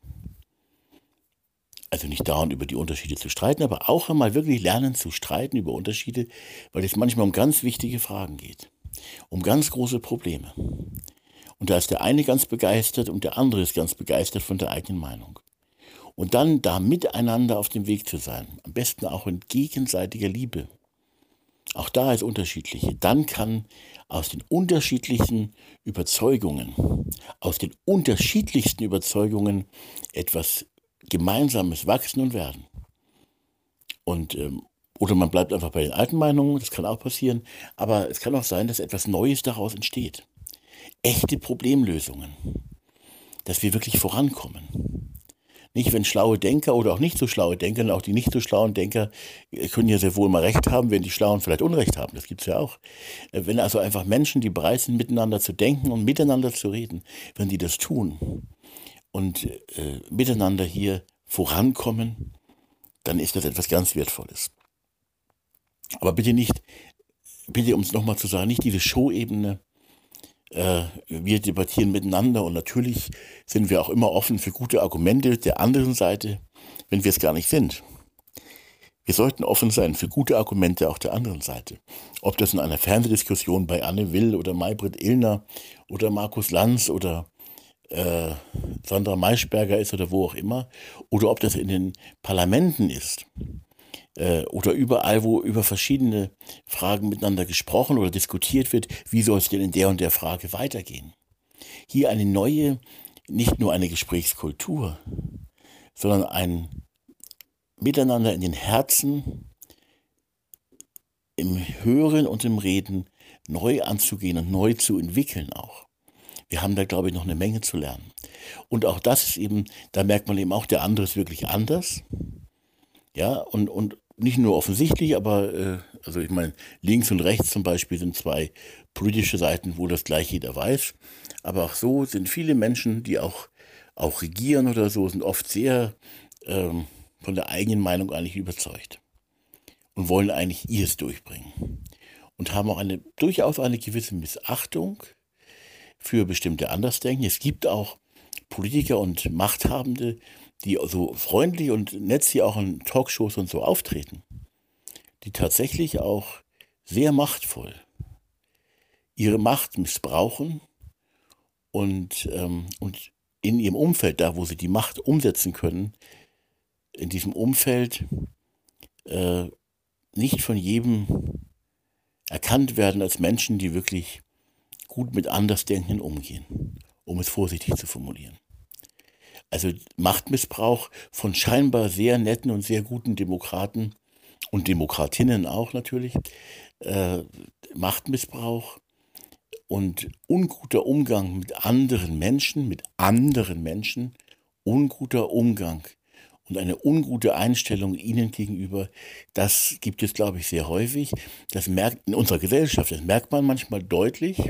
S1: Also nicht dauernd über die Unterschiede zu streiten, aber auch einmal wirklich lernen zu streiten über Unterschiede, weil es manchmal um ganz wichtige Fragen geht, um ganz große Probleme. Und da ist der eine ganz begeistert und der andere ist ganz begeistert von der eigenen Meinung. Und dann da miteinander auf dem Weg zu sein, am besten auch in gegenseitiger Liebe. auch da ist unterschiedlich, dann kann aus den unterschiedlichen Überzeugungen, aus den unterschiedlichsten Überzeugungen etwas Gemeinsames wachsen und werden. Und, ähm, oder man bleibt einfach bei den alten Meinungen, das kann auch passieren, aber es kann auch sein, dass etwas Neues daraus entsteht. Echte Problemlösungen, dass wir wirklich vorankommen. Nicht, wenn schlaue Denker oder auch nicht so schlaue Denker, auch die nicht so schlauen Denker äh, können ja sehr wohl mal Recht haben, wenn die Schlauen vielleicht Unrecht haben. Das gibt es ja auch. Äh, wenn also einfach Menschen, die bereit sind, miteinander zu denken und miteinander zu reden, wenn die das tun und äh, miteinander hier vorankommen, dann ist das etwas ganz Wertvolles. Aber bitte nicht, bitte um es nochmal zu sagen, nicht diese Show-Ebene, äh, wir debattieren miteinander und natürlich sind wir auch immer offen für gute Argumente der anderen Seite, wenn wir es gar nicht sind. Wir sollten offen sein für gute Argumente auch der anderen Seite. Ob das in einer Fernsehdiskussion bei Anne Will oder Maybrit Illner oder Markus Lanz oder äh, Sandra Maischberger ist oder wo auch immer, oder ob das in den Parlamenten ist äh, oder überall, wo über verschiedene Fragen miteinander gesprochen oder diskutiert wird, wie soll es denn in der und der Frage weitergehen. Hier eine neue, nicht nur eine Gesprächskultur, sondern ein Miteinander in den Herzen, im Hören und im Reden neu anzugehen und neu zu entwickeln auch. Wir haben da, glaube ich, noch eine Menge zu lernen. Und auch das ist eben, da merkt man eben auch, der andere ist wirklich anders. Ja, und, und nicht nur offensichtlich, aber äh, also ich meine, links und rechts zum Beispiel sind zwei politische Seiten, wo das gleich jeder weiß. Aber auch so sind viele Menschen, die auch, auch regieren oder so, sind oft sehr ähm, von der eigenen Meinung eigentlich überzeugt und wollen eigentlich ihres durchbringen und haben auch eine durchaus eine gewisse Missachtung für bestimmte Andersdenken. Es gibt auch Politiker und Machthabende, die so freundlich und nett sie auch in Talkshows und so auftreten, die tatsächlich auch sehr machtvoll ihre Macht missbrauchen und, ähm, und in ihrem Umfeld, da wo sie die Macht umsetzen können, in diesem Umfeld äh, nicht von jedem erkannt werden als Menschen, die wirklich gut mit Andersdenken umgehen, um es vorsichtig zu formulieren also Machtmissbrauch von scheinbar sehr netten und sehr guten Demokraten und Demokratinnen auch natürlich, äh, Machtmissbrauch und unguter Umgang mit anderen Menschen, mit anderen Menschen, unguter Umgang und eine ungute Einstellung ihnen gegenüber, das gibt es, glaube ich, sehr häufig. Das merkt in unserer Gesellschaft, das merkt man manchmal deutlich.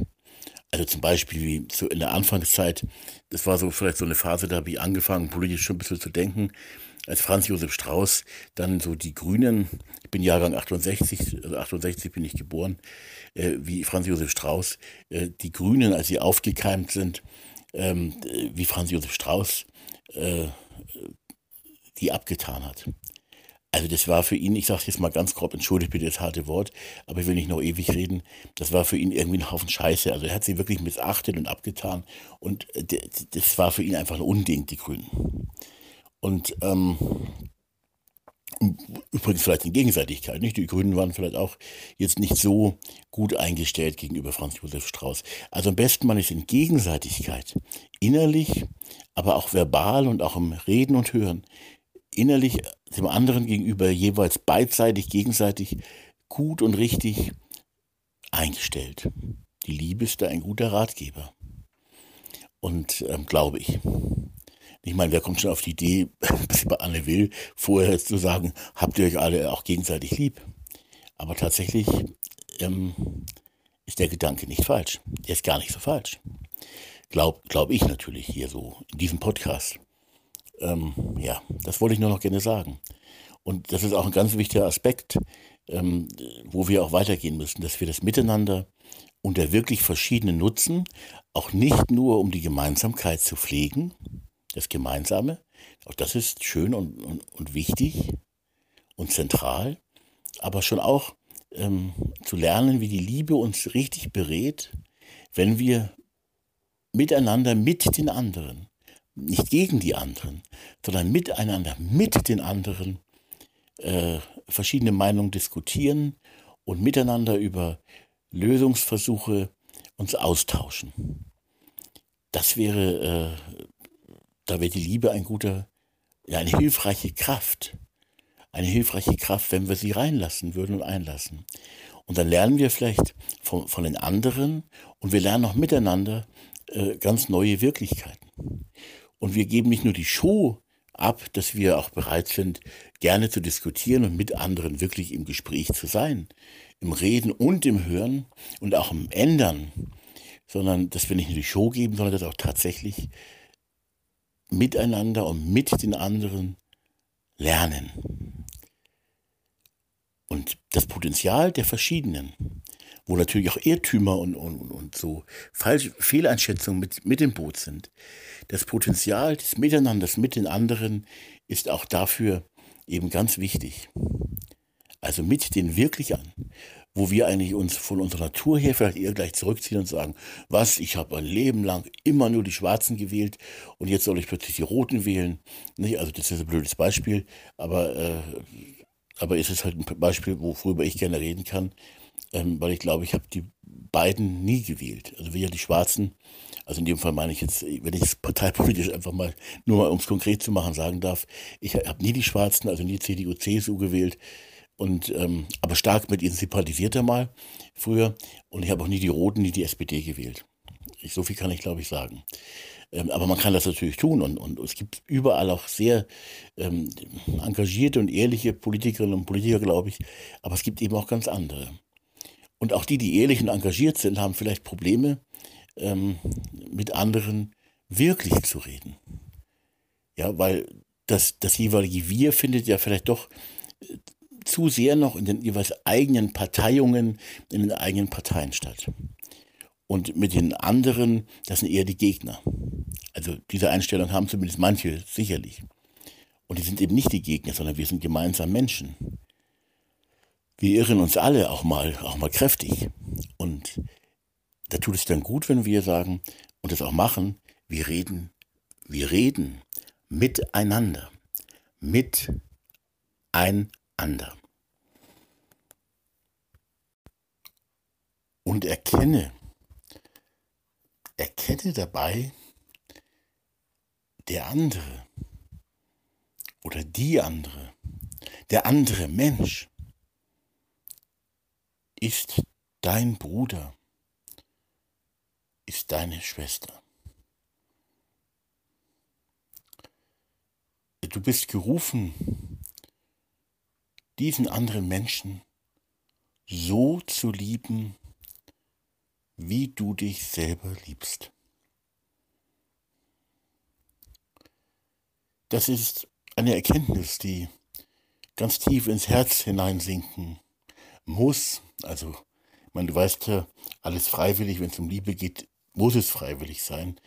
S1: Also zum Beispiel wie so in der Anfangszeit, das war so vielleicht so eine Phase, da habe ich angefangen, politisch schon ein bisschen zu denken, als Franz Josef Strauß dann so die Grünen, ich bin Jahrgang 68, also 68 bin ich geboren, äh, wie Franz Josef Strauß, äh, die Grünen, als sie aufgekeimt sind, ähm, wie Franz Josef Strauß äh, die abgetan hat. Also das war für ihn, ich sage jetzt mal ganz grob, entschuldigt bitte das harte Wort, aber ich will nicht noch ewig reden, das war für ihn irgendwie ein Haufen Scheiße. Also er hat sie wirklich missachtet und abgetan und äh, das war für ihn einfach ein Unding, die Grünen. Und ähm, übrigens vielleicht in Gegenseitigkeit, nicht? Die Grünen waren vielleicht auch jetzt nicht so gut eingestellt gegenüber Franz Josef Strauß. Also am besten man ist in Gegenseitigkeit, innerlich, aber auch verbal und auch im Reden und Hören innerlich dem anderen gegenüber jeweils beidseitig, gegenseitig gut und richtig eingestellt. Die Liebe ist da ein guter Ratgeber. Und ähm, glaube ich. Ich meine, wer kommt schon auf die Idee, bei Anne Will, vorher zu sagen, habt ihr euch alle auch gegenseitig lieb? Aber tatsächlich ähm, ist der Gedanke nicht falsch. Der ist gar nicht so falsch. Glaube glaub ich natürlich hier so in diesem Podcast. Ähm, ja, das wollte ich nur noch gerne sagen. Und das ist auch ein ganz wichtiger Aspekt, ähm, wo wir auch weitergehen müssen, dass wir das Miteinander unter wirklich verschiedenen Nutzen, auch nicht nur um die Gemeinsamkeit zu pflegen, das Gemeinsame, auch das ist schön und, und, und wichtig und zentral, aber schon auch ähm, zu lernen, wie die Liebe uns richtig berät, wenn wir miteinander mit den anderen nicht gegen die anderen, sondern miteinander, mit den anderen äh, verschiedene Meinungen diskutieren und miteinander über Lösungsversuche uns austauschen. Das wäre, äh, da wäre die Liebe ein guter, ja, eine hilfreiche Kraft. Eine hilfreiche Kraft, wenn wir sie reinlassen würden und einlassen. Und dann lernen wir vielleicht von, von den anderen und wir lernen auch miteinander äh, ganz neue Wirklichkeiten. Und wir geben nicht nur die Show ab, dass wir auch bereit sind, gerne zu diskutieren und mit anderen wirklich im Gespräch zu sein, im Reden und im Hören und auch im Ändern, sondern dass wir nicht nur die Show geben, sondern dass auch tatsächlich miteinander und mit den anderen lernen. Und das Potenzial der Verschiedenen, wo natürlich auch Irrtümer und, und, und so falsche Fehleinschätzungen mit, mit im Boot sind, das Potenzial des Miteinanders mit den anderen ist auch dafür eben ganz wichtig. Also mit den wirklich an, wo wir eigentlich uns von unserer Natur her vielleicht eher gleich zurückziehen und sagen, was, ich habe ein Leben lang immer nur die Schwarzen gewählt und jetzt soll ich plötzlich die Roten wählen. Nicht? Also das ist ein blödes Beispiel, aber, äh, aber ist es halt ein Beispiel, worüber ich gerne reden kann, ähm, weil ich glaube, ich habe die beiden nie gewählt. Also wir die Schwarzen, also in dem Fall meine ich jetzt, wenn ich es parteipolitisch einfach mal, nur mal um es konkret zu machen, sagen darf, ich habe nie die Schwarzen, also nie CDU, CSU gewählt, und ähm, aber stark mit ihnen sympathisiert er mal früher und ich habe auch nie die Roten, nie die SPD gewählt. Ich, so viel kann ich glaube ich sagen. Ähm, aber man kann das natürlich tun und, und es gibt überall auch sehr ähm, engagierte und ehrliche Politikerinnen und Politiker, glaube ich, aber es gibt eben auch ganz andere. Und auch die, die ehrlich und engagiert sind, haben vielleicht Probleme, ähm, mit anderen wirklich zu reden. Ja, weil das, das jeweilige Wir findet ja vielleicht doch äh, zu sehr noch in den jeweils eigenen Parteiungen, in den eigenen Parteien statt. Und mit den anderen, das sind eher die Gegner. Also diese Einstellung haben zumindest manche sicherlich. Und die sind eben nicht die Gegner, sondern wir sind gemeinsam Menschen wir irren uns alle auch mal, auch mal kräftig. Und da tut es dann gut, wenn wir sagen und das auch machen, wir reden, wir reden miteinander. Miteinander. Und erkenne, erkenne dabei der andere oder die andere, der andere Mensch ist dein Bruder, ist deine Schwester. Du bist gerufen, diesen anderen Menschen so zu lieben, wie du dich selber liebst. Das ist eine Erkenntnis, die ganz tief ins Herz hineinsinken muss, also, ich meine, du weißt ja, alles freiwillig, wenn es um Liebe geht, muss es freiwillig sein.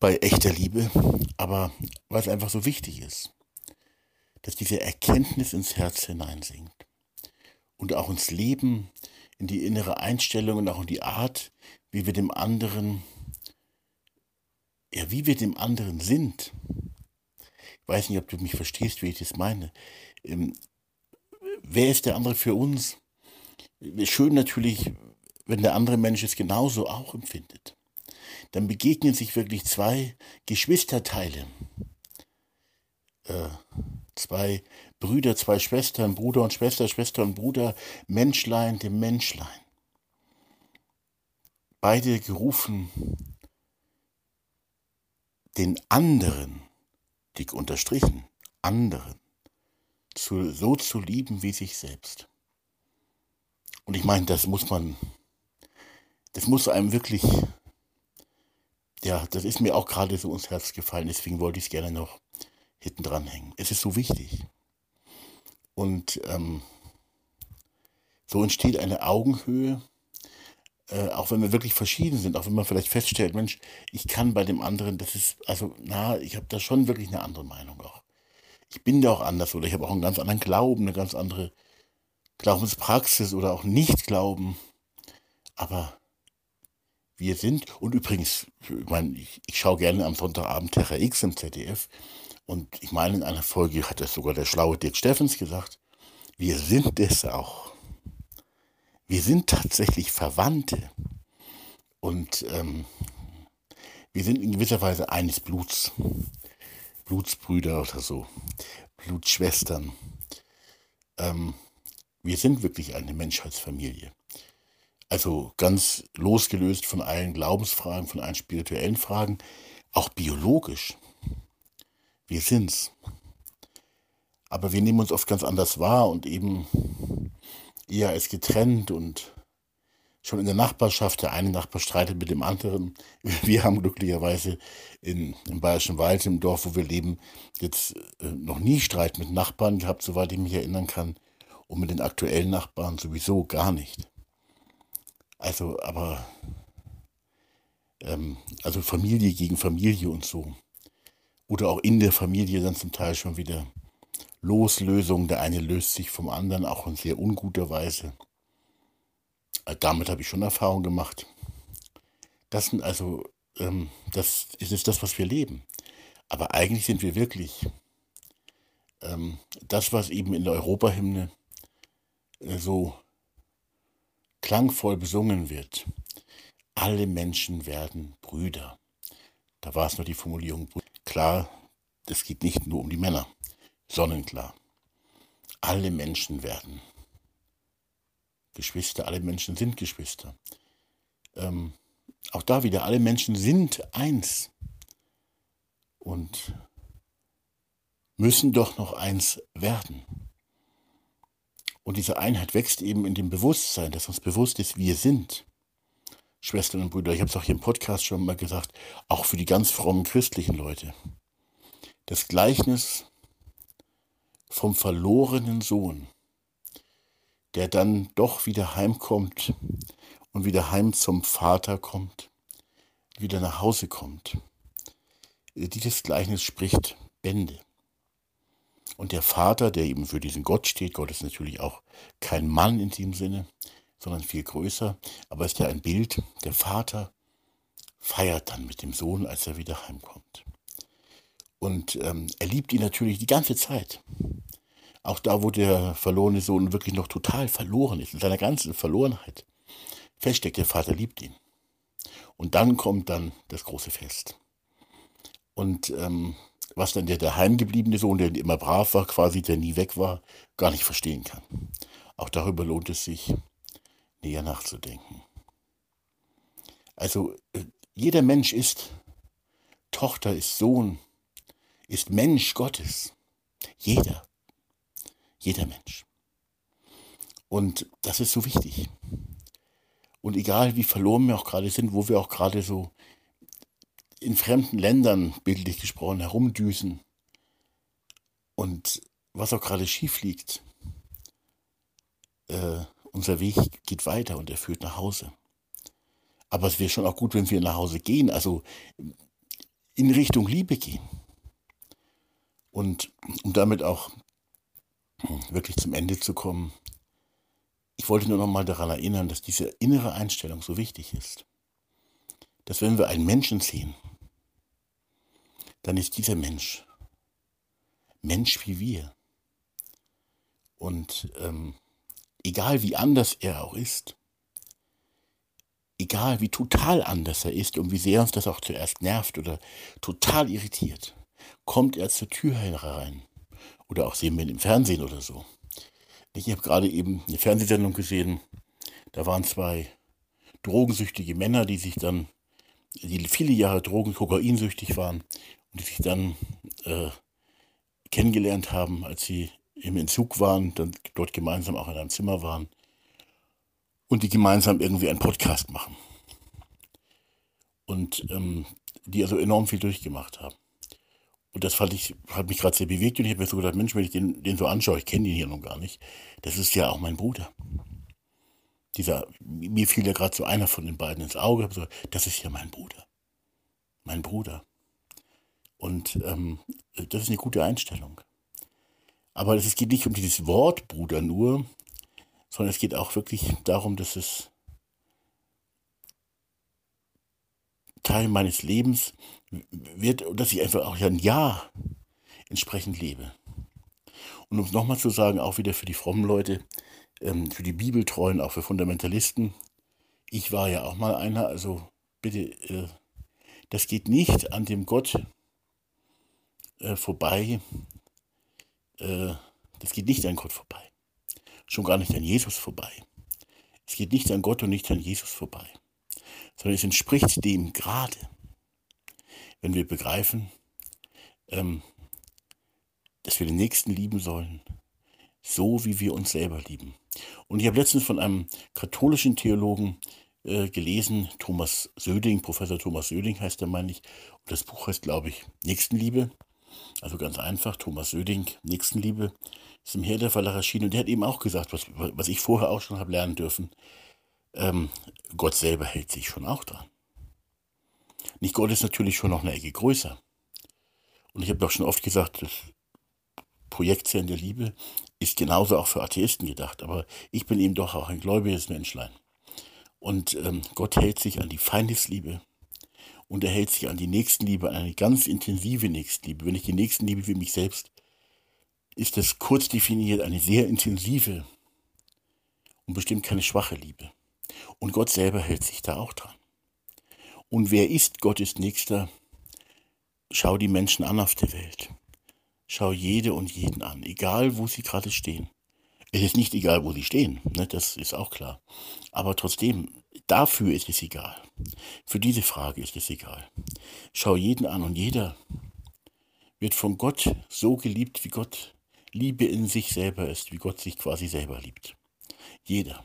S1: Bei echter Liebe. Aber weil es einfach so wichtig ist, dass diese Erkenntnis ins Herz hineinsinkt. Und auch ins Leben, in die innere Einstellung und auch in die Art, wie wir dem anderen, ja, wie wir dem anderen sind. Ich weiß nicht, ob du mich verstehst, wie ich das meine. Wer ist der andere für uns? Schön natürlich, wenn der andere Mensch es genauso auch empfindet. Dann begegnen sich wirklich zwei Geschwisterteile. Äh, zwei Brüder, zwei Schwestern, Bruder und Schwester, Schwester und Bruder, Menschlein dem Menschlein. Beide gerufen, den anderen, dick unterstrichen, anderen, zu, so zu lieben wie sich selbst. Und ich meine, das muss man, das muss einem wirklich, ja, das ist mir auch gerade so ins Herz gefallen, deswegen wollte ich es gerne noch hinten dran hängen. Es ist so wichtig. Und ähm, so entsteht eine Augenhöhe, äh, auch wenn wir wirklich verschieden sind, auch wenn man vielleicht feststellt, Mensch, ich kann bei dem anderen, das ist, also, na, ich habe da schon wirklich eine andere Meinung auch. Ich bin da auch anders oder ich habe auch einen ganz anderen Glauben, eine ganz andere Glaubenspraxis oder auch Nicht-Glauben. Aber wir sind, und übrigens, ich, meine, ich, ich schaue gerne am Sonntagabend Terra X im ZDF. Und ich meine, in einer Folge hat das sogar der schlaue Dirk Steffens gesagt, wir sind es auch. wir sind tatsächlich Verwandte. Und ähm, wir sind in gewisser Weise eines Bluts. Blutsbrüder oder so. Blutschwestern. Ähm, wir sind wirklich eine Menschheitsfamilie. Also ganz losgelöst von allen Glaubensfragen, von allen spirituellen Fragen, auch biologisch. Wir sind's. Aber wir nehmen uns oft ganz anders wahr und eben eher als getrennt und schon in der Nachbarschaft. Der eine Nachbar streitet mit dem anderen. Wir haben glücklicherweise in, im Bayerischen Wald, im Dorf, wo wir leben, jetzt äh, noch nie Streit mit Nachbarn gehabt, soweit ich mich erinnern kann. Und mit den aktuellen Nachbarn sowieso gar nicht. Also, aber, ähm, also Familie gegen Familie und so. Oder auch in der Familie dann zum Teil schon wieder Loslösung. Der eine löst sich vom anderen, auch in sehr unguter Weise. Äh, damit habe ich schon Erfahrung gemacht. Das sind also, ähm, das ist das, was wir leben. Aber eigentlich sind wir wirklich ähm, das, was eben in der Europahymne äh, so klangvoll besungen wird. Alle Menschen werden Brüder. Da war es nur die Formulierung. Klar, es geht nicht nur um die Männer. Sonnenklar. Alle Menschen werden Geschwister, alle Menschen sind Geschwister. Ähm, auch da wieder, alle Menschen sind eins und müssen doch noch eins werden. Und diese Einheit wächst eben in dem Bewusstsein, dass uns bewusst ist, wir sind. Schwestern und Brüder, ich habe es auch hier im Podcast schon mal gesagt, auch für die ganz frommen christlichen Leute. Das Gleichnis vom verlorenen Sohn, der dann doch wieder heimkommt und wieder heim zum Vater kommt, wieder nach Hause kommt. Dieses Gleichnis spricht Bände. Und der Vater, der eben für diesen Gott steht, Gott ist natürlich auch kein Mann in diesem Sinne, sondern viel größer, aber ist ja ein Bild, der Vater feiert dann mit dem Sohn, als er wieder heimkommt. Und ähm, er liebt ihn natürlich die ganze Zeit. Auch da, wo der verlorene Sohn wirklich noch total verloren ist, in seiner ganzen Verlorenheit, feststeckt, der Vater liebt ihn. Und dann kommt dann das große Fest. Und ähm, was dann der daheimgebliebene Sohn, der immer brav war, quasi, der nie weg war, gar nicht verstehen kann. Auch darüber lohnt es sich, näher nachzudenken. Also äh, jeder Mensch ist Tochter, ist Sohn, ist Mensch Gottes. Jeder. Jeder Mensch. Und das ist so wichtig. Und egal wie verloren wir auch gerade sind, wo wir auch gerade so in fremden Ländern, bildlich gesprochen, herumdüsen und was auch gerade schief liegt, äh, unser Weg geht weiter und er führt nach Hause. Aber es wäre schon auch gut, wenn wir nach Hause gehen, also in Richtung Liebe gehen. Und um damit auch wirklich zum Ende zu kommen, ich wollte nur noch mal daran erinnern, dass diese innere Einstellung so wichtig ist. Dass wenn wir einen Menschen sehen, dann ist dieser Mensch Mensch wie wir. Und ähm, egal wie anders er auch ist, egal wie total anders er ist und wie sehr uns das auch zuerst nervt oder total irritiert, kommt er zur Tür herein oder auch sehen wir ihn im Fernsehen oder so. Ich habe gerade eben eine Fernsehsendung gesehen. Da waren zwei drogensüchtige Männer, die sich dann, die viele Jahre Drogen, kokainsüchtig waren und die sich dann äh, kennengelernt haben, als sie im Entzug waren, dann dort gemeinsam auch in einem Zimmer waren und die gemeinsam irgendwie einen Podcast machen. Und ähm, die also enorm viel durchgemacht haben. Und das fand ich, hat mich gerade sehr bewegt und ich habe mir so gedacht, Mensch, wenn ich den, den so anschaue, ich kenne ihn hier noch gar nicht, das ist ja auch mein Bruder. Dieser, mir fiel ja gerade so einer von den beiden ins Auge, so, das ist ja mein Bruder. Mein Bruder. Und ähm, das ist eine gute Einstellung. Aber es geht nicht um dieses Wort Bruder nur, sondern es geht auch wirklich darum, dass es Teil meines Lebens wird, dass ich einfach auch ein Ja entsprechend lebe. Und um es nochmal zu sagen, auch wieder für die frommen Leute, ähm, für die Bibeltreuen, auch für Fundamentalisten. Ich war ja auch mal einer, also bitte, äh, das geht nicht an dem Gott äh, vorbei. Äh, das geht nicht an Gott vorbei. Schon gar nicht an Jesus vorbei. Es geht nicht an Gott und nicht an Jesus vorbei, sondern es entspricht dem gerade, wenn wir begreifen, ähm, dass wir den Nächsten lieben sollen, so wie wir uns selber lieben. Und ich habe letztens von einem katholischen Theologen äh, gelesen, Thomas Söding, Professor Thomas Söding heißt er, meine ich, und das Buch heißt, glaube ich, Nächstenliebe. Also ganz einfach, Thomas Söding, Nächstenliebe, ist im Herder Verlag erschienen und der hat eben auch gesagt, was, was ich vorher auch schon habe lernen dürfen, ähm, Gott selber hält sich schon auch dran. Nicht Gott ist natürlich schon noch eine Ecke größer. Und ich habe doch schon oft gesagt, das Projekt der Liebe ist genauso auch für Atheisten gedacht. Aber ich bin eben doch auch ein gläubiges Menschlein. Und ähm, Gott hält sich an die Feindesliebe und er hält sich an die Nächstenliebe, an eine ganz intensive Nächstenliebe. Wenn ich die Nächstenliebe für mich selbst, ist das kurz definiert eine sehr intensive und bestimmt keine schwache Liebe. Und Gott selber hält sich da auch dran. Und wer ist Gottes Nächster? Schau die Menschen an auf der Welt. Schau jede und jeden an, egal wo sie gerade stehen. Es ist nicht egal, wo sie stehen, ne, das ist auch klar. Aber trotzdem, dafür ist es egal. Für diese Frage ist es egal. Schau jeden an und jeder wird von Gott so geliebt, wie Gott Liebe in sich selber ist, wie Gott sich quasi selber liebt. Jeder.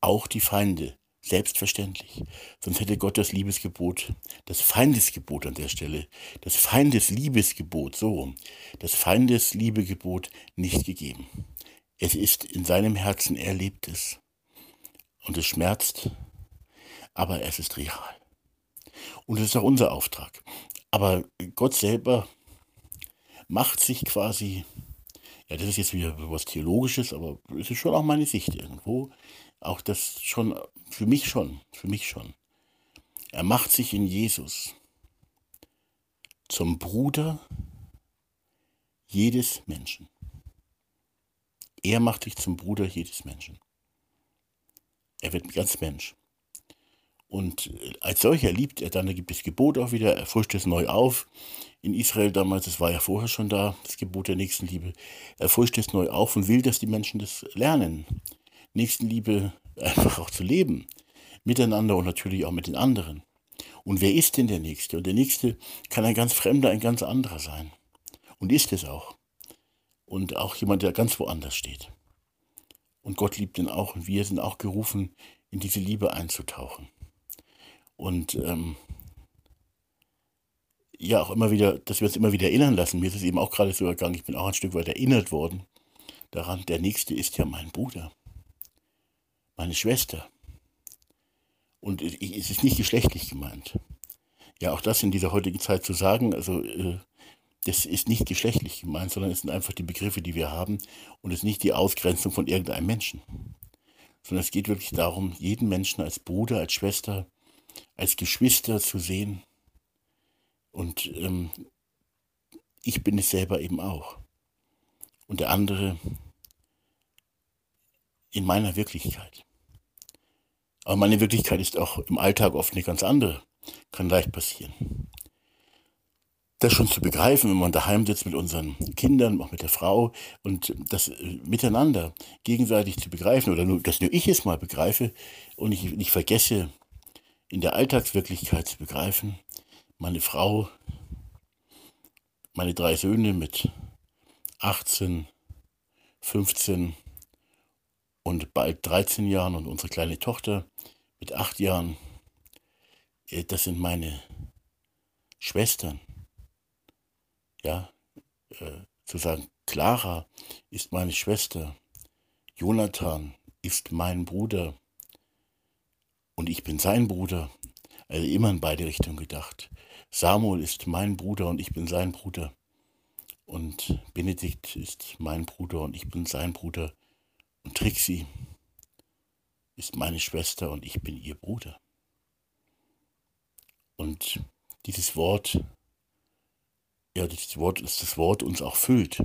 S1: Auch die Feinde, Selbstverständlich. Sonst hätte Gott das Liebesgebot, das Feindesgebot an der Stelle, das Feindesliebesgebot, so rum, das Feindesliebegebot nicht gegeben. Es ist in seinem Herzen, er lebt es. Und es schmerzt, aber es ist real. Und es ist auch unser Auftrag. Aber Gott selber macht sich quasi, ja, das ist jetzt wieder was Theologisches, aber es ist schon auch meine Sicht irgendwo, auch das schon, für mich schon, für mich schon. Er macht sich in Jesus zum Bruder jedes Menschen. Er macht sich zum Bruder jedes Menschen. Er wird ganz Mensch. Und als solcher liebt er dann, da gibt es Gebot auch wieder, er frischt es neu auf. In Israel damals, das war ja vorher schon da, das Gebot der Nächstenliebe. Er frischt es neu auf und will, dass die Menschen das lernen. Nächstenliebe einfach auch zu leben. Miteinander und natürlich auch mit den anderen. Und wer ist denn der Nächste? Und der Nächste kann ein ganz Fremder, ein ganz anderer sein. Und ist es auch. Und auch jemand, der ganz woanders steht. Und Gott liebt ihn auch. Und wir sind auch gerufen, in diese Liebe einzutauchen. Und ähm, ja, auch immer wieder, dass wir uns immer wieder erinnern lassen. Mir ist es eben auch gerade so ergangen, ich bin auch ein Stück weit erinnert worden daran, der Nächste ist ja mein Bruder meine Schwester. Und es ist nicht geschlechtlich gemeint. Ja, auch das in dieser heutigen Zeit zu sagen, also äh, das ist nicht geschlechtlich gemeint, sondern es sind einfach die Begriffe, die wir haben und es ist nicht die Ausgrenzung von irgendeinem Menschen. Sondern es geht wirklich darum, jeden Menschen als Bruder, als Schwester, als Geschwister zu sehen. Und ähm, ich bin es selber eben auch. Und der andere in meiner Wirklichkeit. Aber meine Wirklichkeit ist auch im Alltag oft eine ganz andere. Kann leicht passieren. Das schon zu begreifen, wenn man daheim sitzt mit unseren Kindern, auch mit der Frau und das äh, miteinander gegenseitig zu begreifen oder nur, dass nur ich es mal begreife und ich nicht vergesse, in der Alltagswirklichkeit zu begreifen, meine Frau, meine drei Söhne mit 18, 15 und bald 13 Jahren und unsere kleine Tochter mit acht Jahren, äh, das sind meine Schwestern. Ja, äh, zu sagen, Clara ist meine Schwester, Jonathan ist mein Bruder und ich bin sein Bruder. Also immer in beide Richtungen gedacht. Samuel ist mein Bruder und ich bin sein Bruder. Und Benedikt ist mein Bruder und ich bin sein Bruder. Und Trixie ist meine Schwester und ich bin ihr Bruder. Und dieses Wort, ja, dieses Wort ist das Wort uns auch füllt,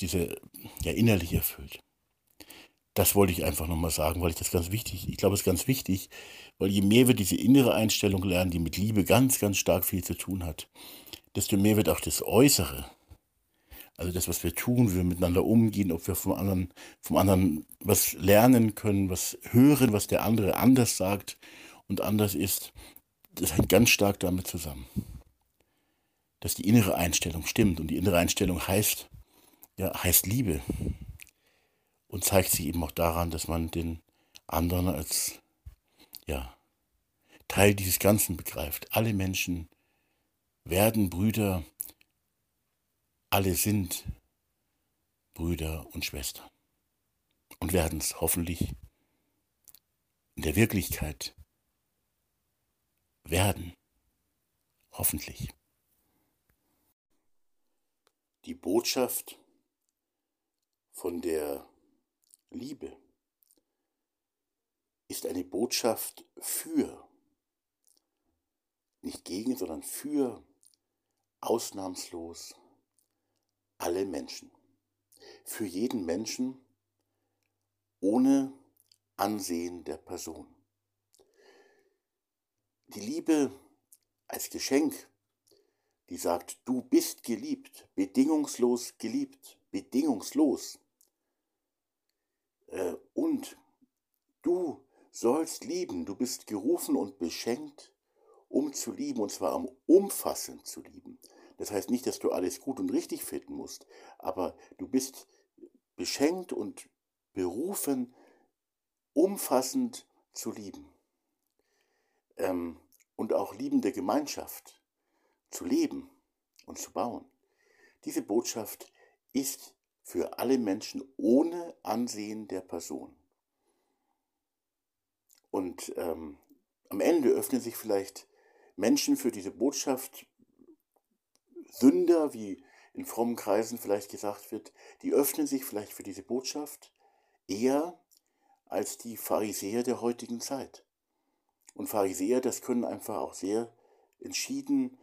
S1: diese ja innerlich erfüllt. das wollte ich einfach nochmal sagen, weil ich das ganz wichtig, ich glaube, es ist ganz wichtig, weil je mehr wir diese innere Einstellung lernen, die mit Liebe ganz, ganz stark viel zu tun hat, desto mehr wird auch das Äußere, also das, was wir tun, wie wir miteinander umgehen, ob wir vom anderen, vom anderen was lernen können, was hören, was der andere anders sagt und anders ist, das hängt ganz stark damit zusammen, dass die innere Einstellung stimmt. Und die innere Einstellung heißt, ja, heißt Liebe und zeigt sich eben auch daran, dass man den anderen als ja, Teil dieses Ganzen begreift. Alle Menschen werden Brüder, alle sind Brüder und Schwestern und werden es hoffentlich in der Wirklichkeit werden. Hoffentlich. Die Botschaft von der Liebe ist eine Botschaft für, nicht gegen, sondern für ausnahmslos alle Menschen. Für jeden Menschen ohne Ansehen der Person. Die Liebe als Geschenk, die sagt, du bist geliebt, bedingungslos geliebt, bedingungslos. Äh, und du sollst lieben, du bist gerufen und beschenkt, um zu lieben, und zwar am umfassend zu lieben. Das heißt nicht, dass du alles gut und richtig finden musst, aber du bist beschenkt und berufen, umfassend zu lieben. Ähm, und auch liebende Gemeinschaft zu leben und zu bauen. Diese Botschaft ist für alle Menschen ohne Ansehen der Person. Und ähm, am Ende öffnen sich vielleicht Menschen für diese Botschaft, Sünder, wie in frommen Kreisen vielleicht gesagt wird, die öffnen sich vielleicht für diese Botschaft eher als die Pharisäer der heutigen Zeit. Und Pharisäer, das können einfach auch sehr entschieden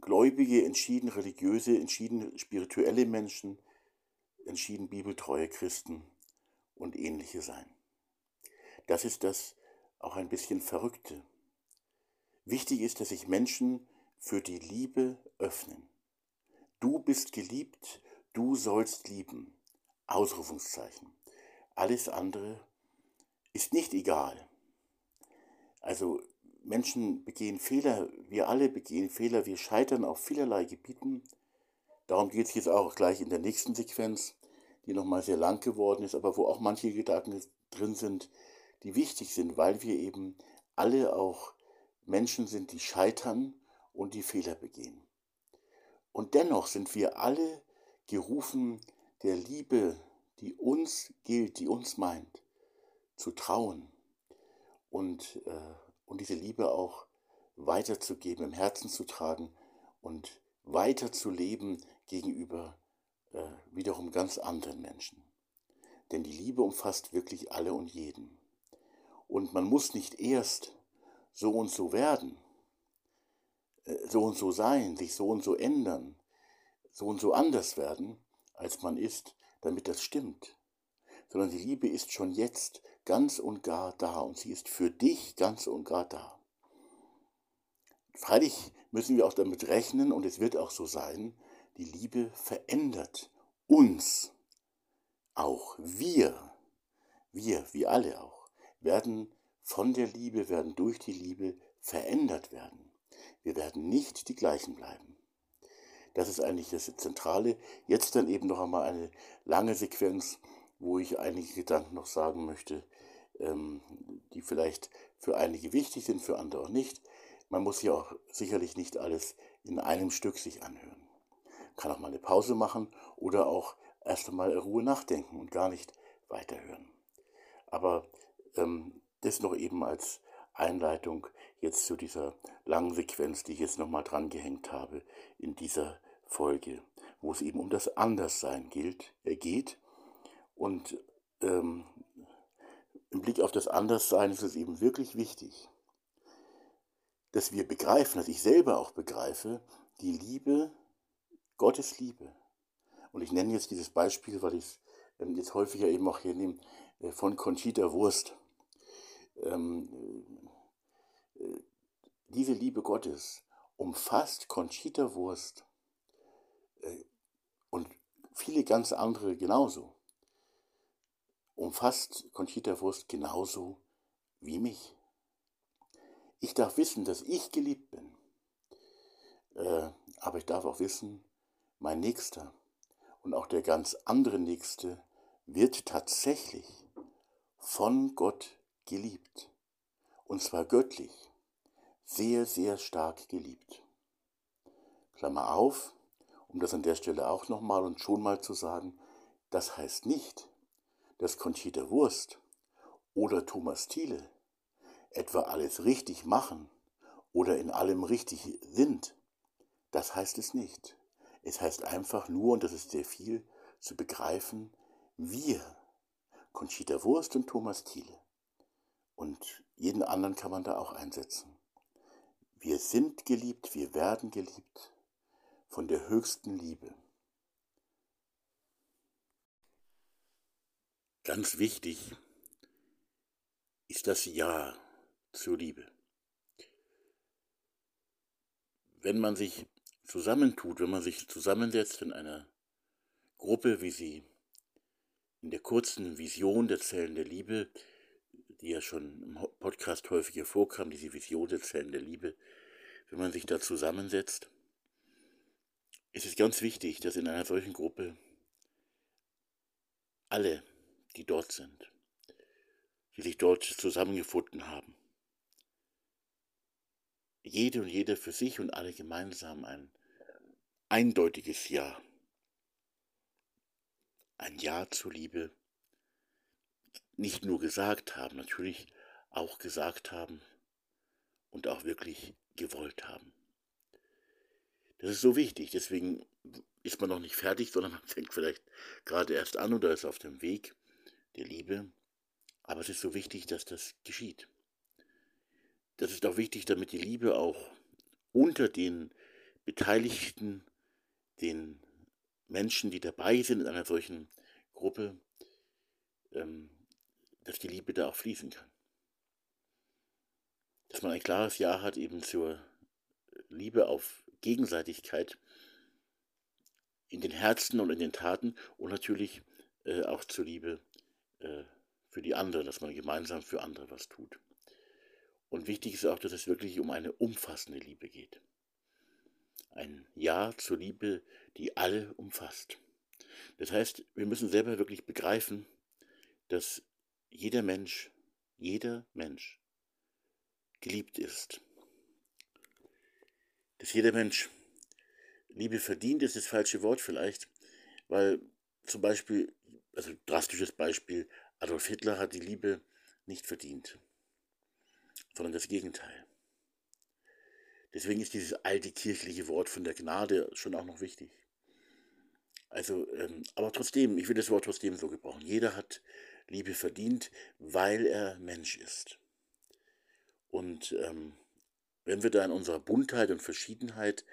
S1: gläubige, entschieden religiöse, entschieden spirituelle Menschen, entschieden bibeltreue Christen und ähnliche sein. Das ist das auch ein bisschen Verrückte. Wichtig ist, dass sich Menschen für die Liebe öffnen. Du bist geliebt, du sollst lieben. Ausrufungszeichen. Alles andere ist nicht egal. Also Menschen begehen Fehler, wir alle begehen Fehler, wir scheitern auf vielerlei Gebieten. Darum geht es jetzt auch gleich in der nächsten Sequenz, die nochmal sehr lang geworden ist, aber wo auch manche Gedanken drin sind, die wichtig sind, weil wir eben alle auch Menschen sind, die scheitern und die Fehler begehen. Und dennoch sind wir alle gerufen, der Liebe, die uns gilt, die uns meint, zu trauen und, äh, und diese Liebe auch weiterzugeben, im Herzen zu tragen und weiter zu leben gegenüber äh, wiederum ganz anderen Menschen. Denn die Liebe umfasst wirklich alle und jeden. Und man muss nicht erst so und so werden, so und so sein, sich so und so ändern, so und so anders werden, als man ist, damit das stimmt. Sondern die Liebe ist schon jetzt ganz und gar da und sie ist für dich ganz und gar da. Freilich müssen wir auch damit rechnen und es wird auch so sein, die Liebe verändert uns auch. Wir, wir, wir alle auch, werden von der Liebe, werden durch die Liebe verändert werden. Wir werden nicht die gleichen bleiben. Das ist eigentlich das Zentrale. Jetzt dann eben noch einmal eine lange Sequenz, wo ich einige Gedanken noch sagen möchte, ähm, die vielleicht für einige wichtig sind, für andere auch nicht. Man muss ja auch sicherlich nicht alles in einem Stück sich anhören. Kann auch mal eine Pause machen oder auch erst einmal Ruhe nachdenken und gar nicht weiterhören. Aber ähm, das noch eben als Einleitung jetzt zu dieser langen Sequenz, die ich jetzt nochmal dran gehängt habe in dieser Folge, wo es eben um das Anderssein gilt, äh, geht und ähm, im Blick auf das Anderssein ist es eben wirklich wichtig, dass wir begreifen, dass ich selber auch begreife, die Liebe, Gottes Liebe. Und ich nenne jetzt dieses Beispiel, weil ich es ähm, jetzt häufiger eben auch hier nehme, äh, von Conchita Wurst. Ähm, äh, diese Liebe Gottes umfasst Conchita Wurst äh, und viele ganz andere genauso. Umfasst Conchita Wurst genauso wie mich. Ich darf wissen, dass ich geliebt bin. Äh, aber ich darf auch wissen, mein Nächster und auch der ganz andere Nächste wird tatsächlich von Gott geliebt. Und zwar göttlich. Sehr, sehr stark geliebt. Klammer auf, um das an der Stelle auch nochmal und schon mal zu sagen, das heißt nicht, dass Conchita Wurst oder Thomas Thiele etwa alles richtig machen oder in allem richtig sind. Das heißt es nicht. Es heißt einfach nur, und das ist sehr viel, zu begreifen, wir, Conchita Wurst und Thomas Thiele, und jeden anderen kann man da auch einsetzen. Wir sind geliebt, wir werden geliebt von der höchsten Liebe. Ganz wichtig ist das Ja zur Liebe. Wenn man sich zusammentut, wenn man sich zusammensetzt in einer Gruppe, wie sie in der kurzen Vision der Zellen der Liebe, die ja schon im Podcast häufig vorkam, diese Vision der Zellen der Liebe, wenn man sich da zusammensetzt, ist es ganz wichtig, dass in einer solchen Gruppe alle die dort sind, die sich dort zusammengefunden haben. Jede und jeder für sich und alle gemeinsam ein eindeutiges Ja. Ein Ja zur Liebe nicht nur gesagt haben, natürlich auch gesagt haben und auch wirklich gewollt haben. Das ist so wichtig, deswegen ist man noch nicht fertig, sondern man fängt vielleicht gerade erst an oder ist auf dem Weg der Liebe. Aber es ist so wichtig, dass das geschieht. Das ist auch wichtig, damit die Liebe auch unter den Beteiligten, den Menschen, die dabei sind in einer solchen Gruppe, ähm, dass die Liebe da auch fließen kann. Dass man ein klares Ja hat eben zur Liebe auf Gegenseitigkeit in den Herzen und in den Taten und natürlich äh, auch zur Liebe äh, für die anderen, dass man gemeinsam für andere was tut. Und wichtig ist auch, dass es wirklich um eine umfassende Liebe geht. Ein Ja zur Liebe, die alle umfasst. Das heißt, wir müssen selber wirklich begreifen, dass jeder Mensch, jeder Mensch geliebt ist. Dass jeder Mensch Liebe verdient, ist das falsche Wort vielleicht, weil zum Beispiel also drastisches Beispiel, Adolf Hitler hat die Liebe nicht verdient, sondern das Gegenteil. Deswegen ist dieses alte kirchliche Wort von der Gnade schon auch noch wichtig. Also, ähm, aber trotzdem, ich will das Wort trotzdem so gebrauchen. Jeder hat Liebe verdient, weil er Mensch ist. Und ähm, wenn wir da in unserer Buntheit und Verschiedenheit,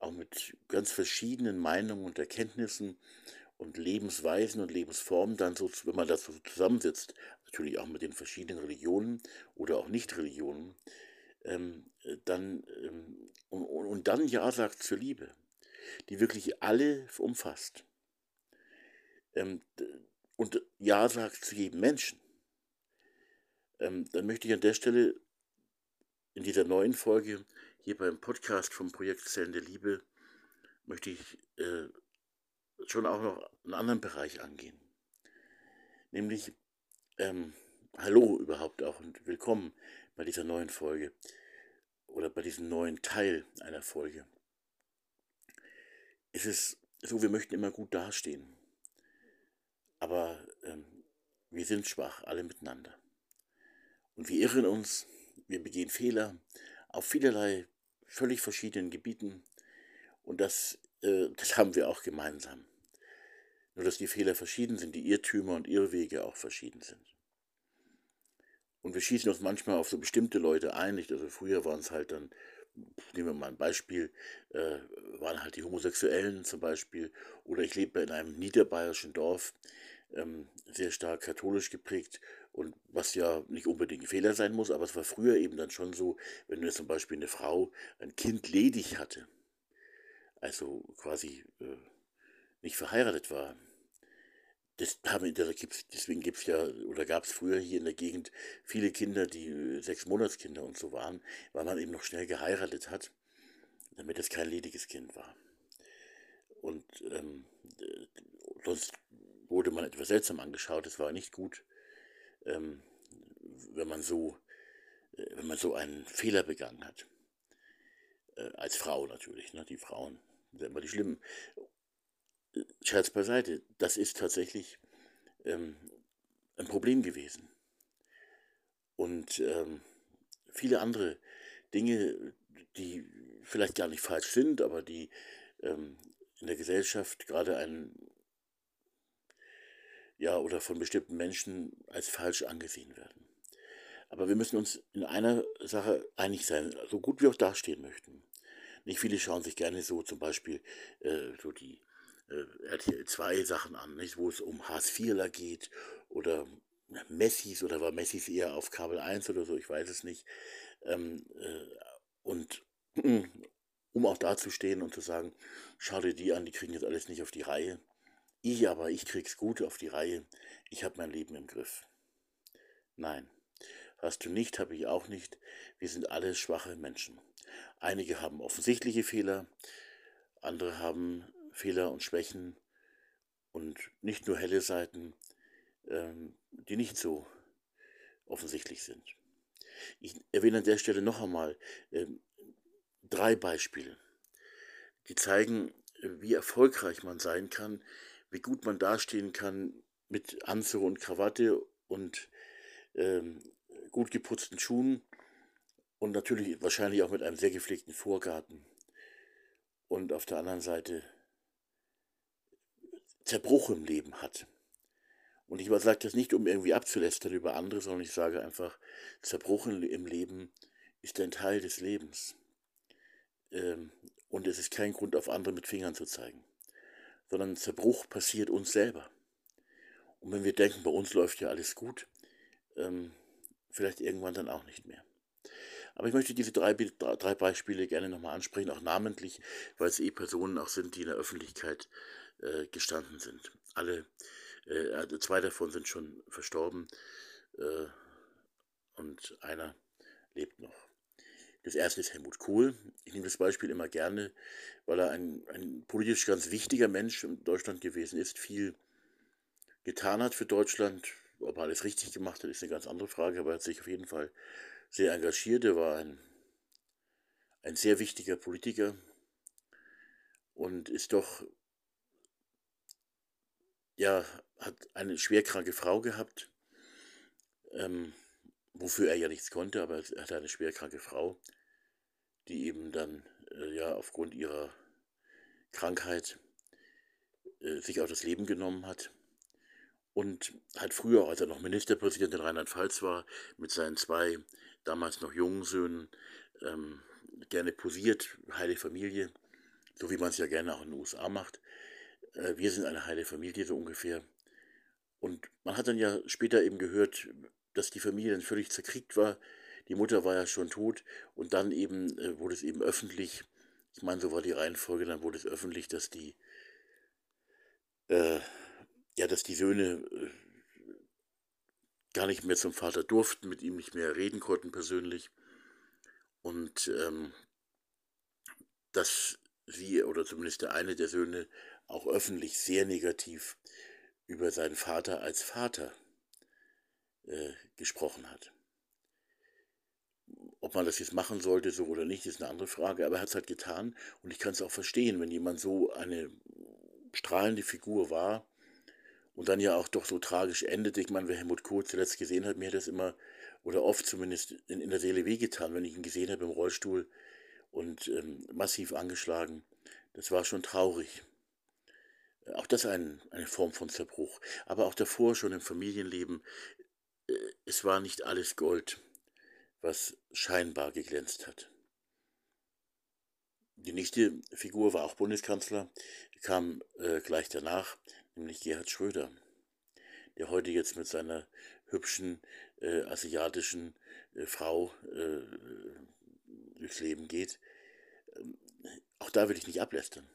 S1: auch mit ganz verschiedenen Meinungen und Erkenntnissen und Lebensweisen und Lebensformen dann so, wenn man das so zusammensitzt, natürlich auch mit den verschiedenen Religionen oder auch Nicht-Religionen, ähm, dann, ähm, und, und dann Ja sagt zur Liebe, die wirklich alle umfasst. Ähm, und Ja sagt zu jedem Menschen. Ähm, dann möchte ich an der Stelle in dieser neuen Folge hier beim Podcast vom Projekt Zellen der Liebe, möchte ich äh, schon auch noch einen anderen Bereich angehen. Nämlich, ähm, hallo überhaupt auch und willkommen bei dieser neuen Folge oder bei diesem neuen Teil einer Folge. Es ist so, wir möchten immer gut dastehen, aber ähm, wir sind schwach, alle miteinander. Und wir irren uns, wir begehen Fehler auf vielerlei völlig verschiedenen Gebieten und das, äh, das haben wir auch gemeinsam. Nur dass die Fehler verschieden sind, die Irrtümer und Irrwege auch verschieden sind. Und wir schießen uns manchmal auf so bestimmte Leute ein. Also früher waren es halt dann, nehmen wir mal ein Beispiel, äh, waren halt die Homosexuellen zum Beispiel. Oder ich lebe in einem niederbayerischen Dorf. ähm, sehr stark katholisch geprägt und was ja nicht unbedingt ein Fehler sein muss, aber es war früher eben dann schon so, wenn zum Beispiel eine Frau ein Kind ledig hatte, also quasi äh, nicht verheiratet war, das haben, da gibt's, deswegen gibt es ja, oder gab es früher hier in der Gegend viele Kinder, die äh, sechs Monatskinder und so waren, weil man eben noch schnell geheiratet hat, damit es kein lediges Kind war. Und ähm, äh, sonst wurde man etwas seltsam angeschaut, es war nicht gut, ähm, wenn man so, äh, wenn man so einen Fehler begangen hat. Äh, als Frau natürlich, ne? die Frauen sind immer die Schlimmen. Scherz beiseite, das ist tatsächlich ähm, ein Problem gewesen. Und ähm, viele andere Dinge, die vielleicht gar nicht falsch sind, aber die ähm, in der Gesellschaft gerade ein, ja, oder von bestimmten Menschen als falsch angesehen werden. Aber wir müssen uns in einer Sache einig sein, so gut wir auch dastehen möchten. Nicht viele schauen sich gerne so zum Beispiel äh, so die RTL 2 Sachen an, nicht, wo es um Haas-Vierler geht oder Messis oder war Messis eher auf Kabel 1 oder so, ich weiß es nicht. Ähm, äh, und um auch dazustehen und zu sagen, schau dir die an, die kriegen jetzt alles nicht auf die Reihe. Ich aber, ich krieg's gut auf die Reihe. Ich habe mein Leben im Griff. Nein, hast du nicht, habe ich auch nicht. Wir sind alle schwache Menschen. Einige haben offensichtliche Fehler, andere haben Fehler und Schwächen und nicht nur helle Seiten, ähm, die nicht so offensichtlich sind. Ich erwähne an der Stelle noch einmal ähm, drei Beispiele, die zeigen, wie erfolgreich man sein kann, wie gut man dastehen kann mit Anzug und Krawatte und ähm, gut geputzten Schuhen und natürlich wahrscheinlich auch mit einem sehr gepflegten Vorgarten. Und auf der anderen Seite Zerbruch im Leben hat. Und ich sage das nicht, um irgendwie abzulästern über andere, sondern ich sage einfach, Zerbruch im Leben ist ein Teil des Lebens. Ähm, und es ist kein Grund, auf andere mit Fingern zu zeigen, sondern Zerbruch passiert uns selber. Und wenn wir denken, bei uns läuft ja alles gut, ähm, vielleicht irgendwann dann auch nicht mehr. Aber ich möchte diese drei, drei Beispiele gerne nochmal ansprechen, auch namentlich, weil es eh Personen auch sind, die in der Öffentlichkeit äh, gestanden sind. Alle, äh, also zwei davon sind schon verstorben äh, und einer lebt noch. Das erste ist Helmut Kohl. Ich nehme das Beispiel immer gerne, weil er ein, ein politisch ganz wichtiger Mensch in Deutschland gewesen ist, viel getan hat für Deutschland. Ob er alles richtig gemacht hat, ist eine ganz andere Frage, aber er hat sich auf jeden Fall sehr engagiert. Er war ein, ein sehr wichtiger Politiker und ist doch, ja, hat eine schwerkranke Frau gehabt, ähm, wofür er ja nichts konnte, aber er hatte eine schwerkranke Frau, die eben dann äh, ja aufgrund ihrer Krankheit äh, sich auch das Leben genommen hat und hat früher, als er noch Ministerpräsident in Rheinland-Pfalz war, mit seinen zwei damals noch jungen Söhnen ähm, gerne posiert, heile Familie, so wie man es ja gerne auch in den USA macht. Äh, wir sind eine heile Familie so ungefähr. Und man hat dann ja später eben gehört, dass die Familie dann völlig zerkriegt war. Die Mutter war ja schon tot und dann eben äh, wurde es eben öffentlich, ich meine, so war die Reihenfolge, dann wurde es öffentlich, dass die äh, ja, dass die Söhne äh, gar nicht mehr zum Vater durften, mit ihm nicht mehr reden konnten persönlich. Und ähm, dass sie oder zumindest der eine der Söhne auch öffentlich sehr negativ über seinen Vater als Vater äh, gesprochen hat. Ob man das jetzt machen sollte, so oder nicht, ist eine andere Frage, aber er hat es halt getan und ich kann es auch verstehen, wenn jemand so eine strahlende Figur war, und dann ja auch doch so tragisch endet. Ich meine, wer Helmut Kohl zuletzt gesehen hat, mir hat das immer, oder oft zumindest in, in der Seele wehgetan, wenn ich ihn gesehen habe im Rollstuhl und ähm, massiv angeschlagen. Das war schon traurig. Auch das ein, eine Form von Zerbruch. Aber auch davor schon im Familienleben, äh, es war nicht alles Gold, was scheinbar geglänzt hat. Die nächste Figur war auch Bundeskanzler, kam äh, gleich danach, nämlich Gerhard Schröder. der heute jetzt mit seiner hübschen äh, asiatischen äh, Frau äh, durchs Leben geht. Ähm, auch da will ich nicht ablästern.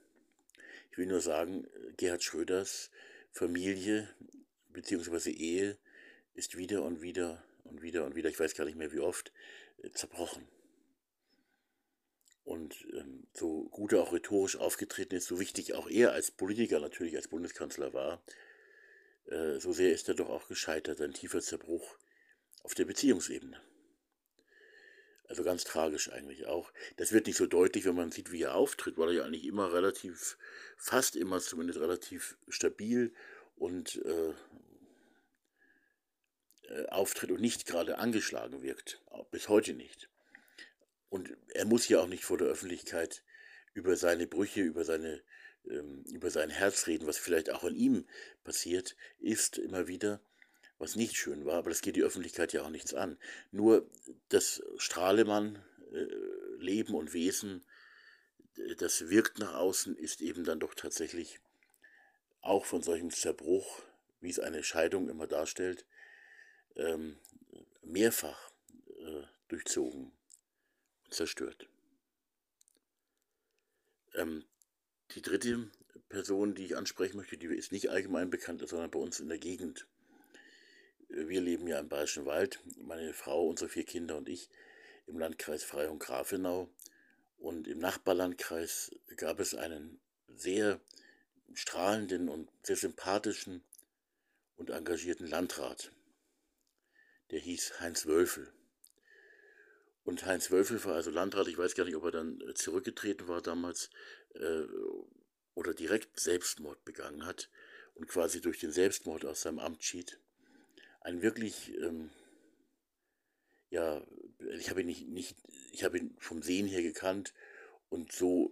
S1: Ich will nur sagen, Gerhard Schröders Familie bzw. Ehe ist wieder und wieder und wieder und wieder, ich weiß gar nicht mehr wie oft, äh, zerbrochen. Und ähm, so gut er auch rhetorisch aufgetreten ist, so wichtig auch er als Politiker natürlich, als Bundeskanzler war, äh, so sehr ist er doch auch gescheitert, ein tiefer Zerbruch auf der Beziehungsebene. Also ganz tragisch eigentlich auch. Das wird nicht so deutlich, wenn man sieht, wie er auftritt, weil er ja eigentlich immer relativ, fast immer zumindest relativ stabil und äh, äh, auftritt und nicht gerade angeschlagen wirkt. Bis heute nicht. Und er muss ja auch nicht vor der Öffentlichkeit über seine Brüche, über seine ähm, über sein Herz reden, was vielleicht auch an ihm passiert ist, immer wieder, was nicht schön war, aber das geht die Öffentlichkeit ja auch nichts an. Nur das Strahlemann-Leben äh, und Wesen, das wirkt nach außen, ist eben dann doch tatsächlich auch von solchem Zerbruch, wie es eine Scheidung immer darstellt, ähm, mehrfach äh, durchzogen und zerstört. Ähm, die dritte Person, die ich ansprechen möchte, die ist nicht allgemein bekannt, sondern bei uns in der Gegend. Wir leben ja im Bayerischen Wald, meine Frau, unsere vier Kinder und ich, im Landkreis Freihung-Grafenau. Und im Nachbarlandkreis gab es einen sehr strahlenden und sehr sympathischen und engagierten Landrat. Der hieß Heinz Wölfel. Und Heinz Wölfel war also Landrat, ich weiß gar nicht, ob er dann zurückgetreten war damals äh, oder direkt Selbstmord begangen hat und quasi durch den Selbstmord aus seinem Amt schied. Ein wirklich, ähm, ja, ich habe ihn nicht, nicht, ich habe ihn vom Sehen her gekannt und so,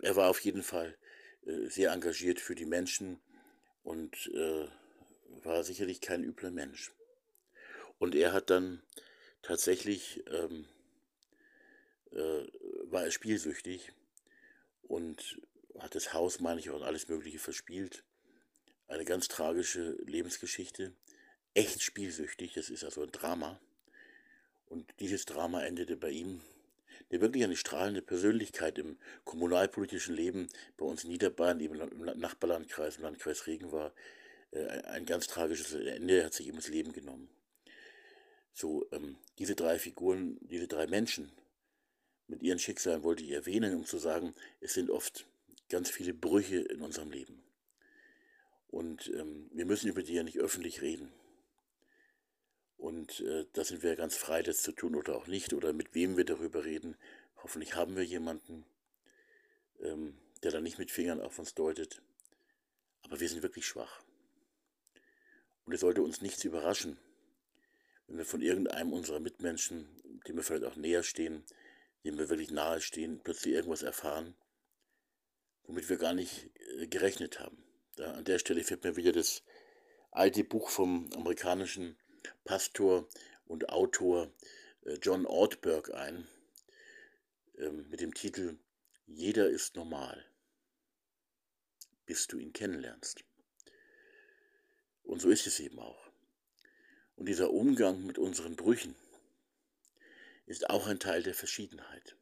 S1: er war auf jeden Fall äh, sehr engagiert für die Menschen und äh, war sicherlich kein übler Mensch. Und er hat dann tatsächlich, ähm, äh, war er spielsüchtig und hat das Haus, meine ich, und alles Mögliche verspielt. Eine ganz tragische Lebensgeschichte. Echt spielsüchtig, das ist also ein Drama. Und dieses Drama endete bei ihm, der wirklich eine strahlende Persönlichkeit im kommunalpolitischen Leben bei uns in Niederbayern, eben im Nachbarlandkreis, im Landkreis Regen war, äh, ein ganz tragisches Ende, er hat sich ihm das Leben genommen. So, ähm, diese drei Figuren, diese drei Menschen mit ihren Schicksalen wollte ich erwähnen, um zu sagen, es sind oft ganz viele Brüche in unserem Leben. Und ähm, wir müssen über die ja nicht öffentlich reden. Und äh, da sind wir ganz frei, das zu tun oder auch nicht, oder mit wem wir darüber reden. Hoffentlich haben wir jemanden, ähm, der da nicht mit Fingern auf uns deutet. Aber wir sind wirklich schwach. Und es sollte uns nichts überraschen, wenn wir von irgendeinem unserer Mitmenschen, dem wir vielleicht auch näher stehen, dem wir wirklich nahe stehen, plötzlich irgendwas erfahren, womit wir gar nicht äh, gerechnet haben. Da, an der Stelle fällt mir wieder das alte Buch vom amerikanischen Pastor und Autor äh, John Ortberg ein, ähm, mit dem Titel Jeder ist normal, bis du ihn kennenlernst. Und so ist es eben auch. Und dieser Umgang mit unseren Brüchen ist auch ein Teil der Verschiedenheit.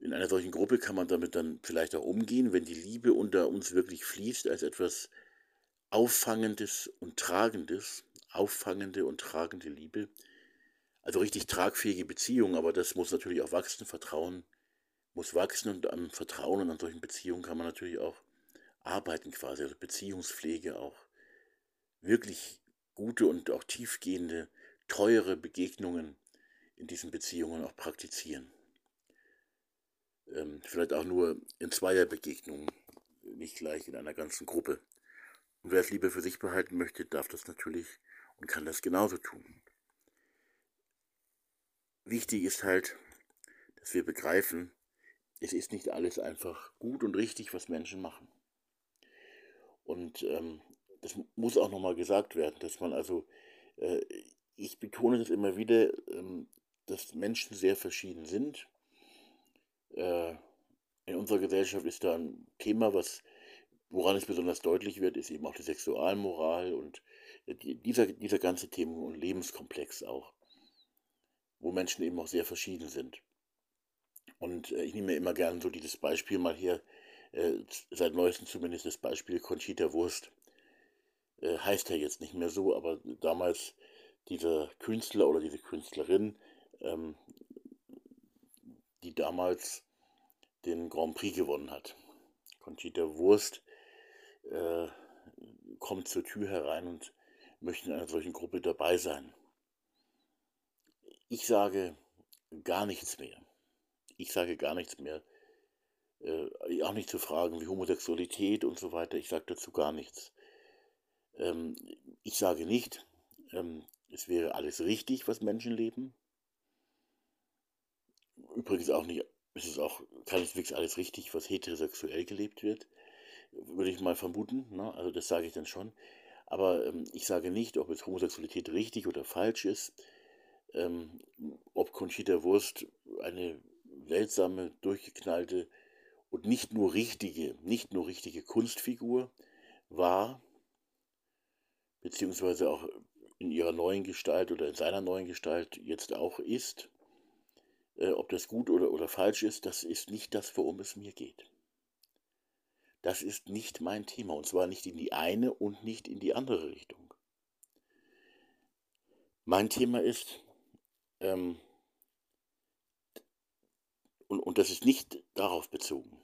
S1: In einer solchen Gruppe kann man damit dann vielleicht auch umgehen, wenn die Liebe unter uns wirklich fließt als etwas Auffangendes und Tragendes, auffangende und tragende Liebe. Also richtig tragfähige Beziehungen, aber das muss natürlich auch wachsen, Vertrauen muss wachsen und am Vertrauen und an solchen Beziehungen kann man natürlich auch arbeiten quasi, also Beziehungspflege auch wirklich gute und auch tiefgehende, teure Begegnungen in diesen Beziehungen auch praktizieren. Ähm, vielleicht auch nur in Zweierbegegnungen, nicht gleich in einer ganzen Gruppe. Und wer es lieber für sich behalten möchte, darf das natürlich und kann das genauso tun. Wichtig ist halt, dass wir begreifen, es ist nicht alles einfach gut und richtig, was Menschen machen. Und ähm, das muss auch nochmal gesagt werden, dass man also, äh, ich betone das immer wieder, ähm, dass Menschen sehr verschieden sind. Äh, in unserer Gesellschaft ist da ein Thema, was woran es besonders deutlich wird, ist eben auch die Sexualmoral und dieser, dieser ganze Themen- und Lebenskomplex auch, wo Menschen eben auch sehr verschieden sind. Und äh, ich nehme immer gerne so dieses Beispiel mal hier, äh, seit neuestem zumindest das Beispiel Conchita Wurst. Äh, heißt ja jetzt nicht mehr so, aber damals dieser Künstler oder diese Künstlerin, ähm, die damals den Grand Prix gewonnen hat. Conchita Wurst äh, kommt zur Tür herein und möchte in einer solchen Gruppe dabei sein. Ich sage gar nichts mehr. Ich sage gar nichts mehr. Äh, auch nicht zu Fragen wie Homosexualität und so weiter. Ich sage dazu gar nichts. Ähm, ich sage nicht, ähm, es wäre alles richtig, was Menschen leben. Übrigens auch nicht, es ist auch keineswegs alles richtig, was heterosexuell gelebt wird. Würde ich mal vermuten. Ne? Also das sage ich dann schon. Aber ähm, ich sage nicht, ob jetzt Homosexualität richtig oder falsch ist. Ähm, ob Conchita Wurst eine seltsame, durchgeknallte und nicht nur richtige, nicht nur richtige Kunstfigur war, beziehungsweise auch in ihrer neuen Gestalt oder in seiner neuen Gestalt jetzt auch ist. Äh, ob das gut oder, oder falsch ist, das ist nicht das, worum es mir geht. Das ist nicht mein Thema und zwar nicht in die eine und nicht in die andere Richtung. Mein Thema ist, ähm, und, und das ist nicht darauf bezogen,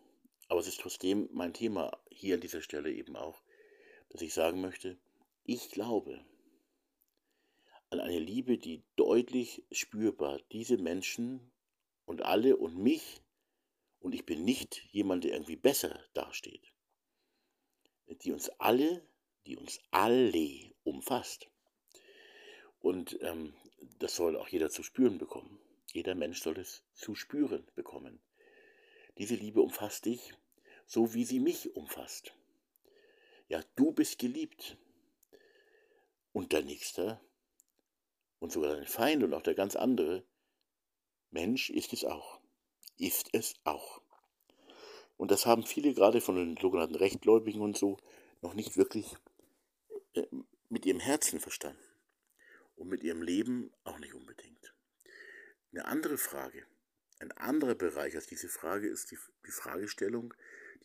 S1: aber es ist trotzdem mein Thema hier an dieser Stelle eben auch, dass ich sagen möchte, ich glaube an eine Liebe, die deutlich spürbar diese Menschen und alle und mich und ich bin nicht jemand, der irgendwie besser dasteht, die uns alle, die uns alle umfasst. Und ähm, das soll auch jeder zu spüren bekommen. Jeder Mensch soll es zu spüren bekommen. Diese Liebe umfasst dich, so wie sie mich umfasst. Ja, du bist geliebt. Und dein Nächster und sogar dein Feind und auch der ganz andere Mensch ist es auch. Ist es auch. Und das haben viele gerade von den sogenannten Rechtgläubigen und so noch nicht wirklich äh, mit ihrem Herzen verstanden. Und mit ihrem Leben auch nicht unbedingt. Eine andere Frage, ein anderer Bereich als diese Frage ist die, die Fragestellung,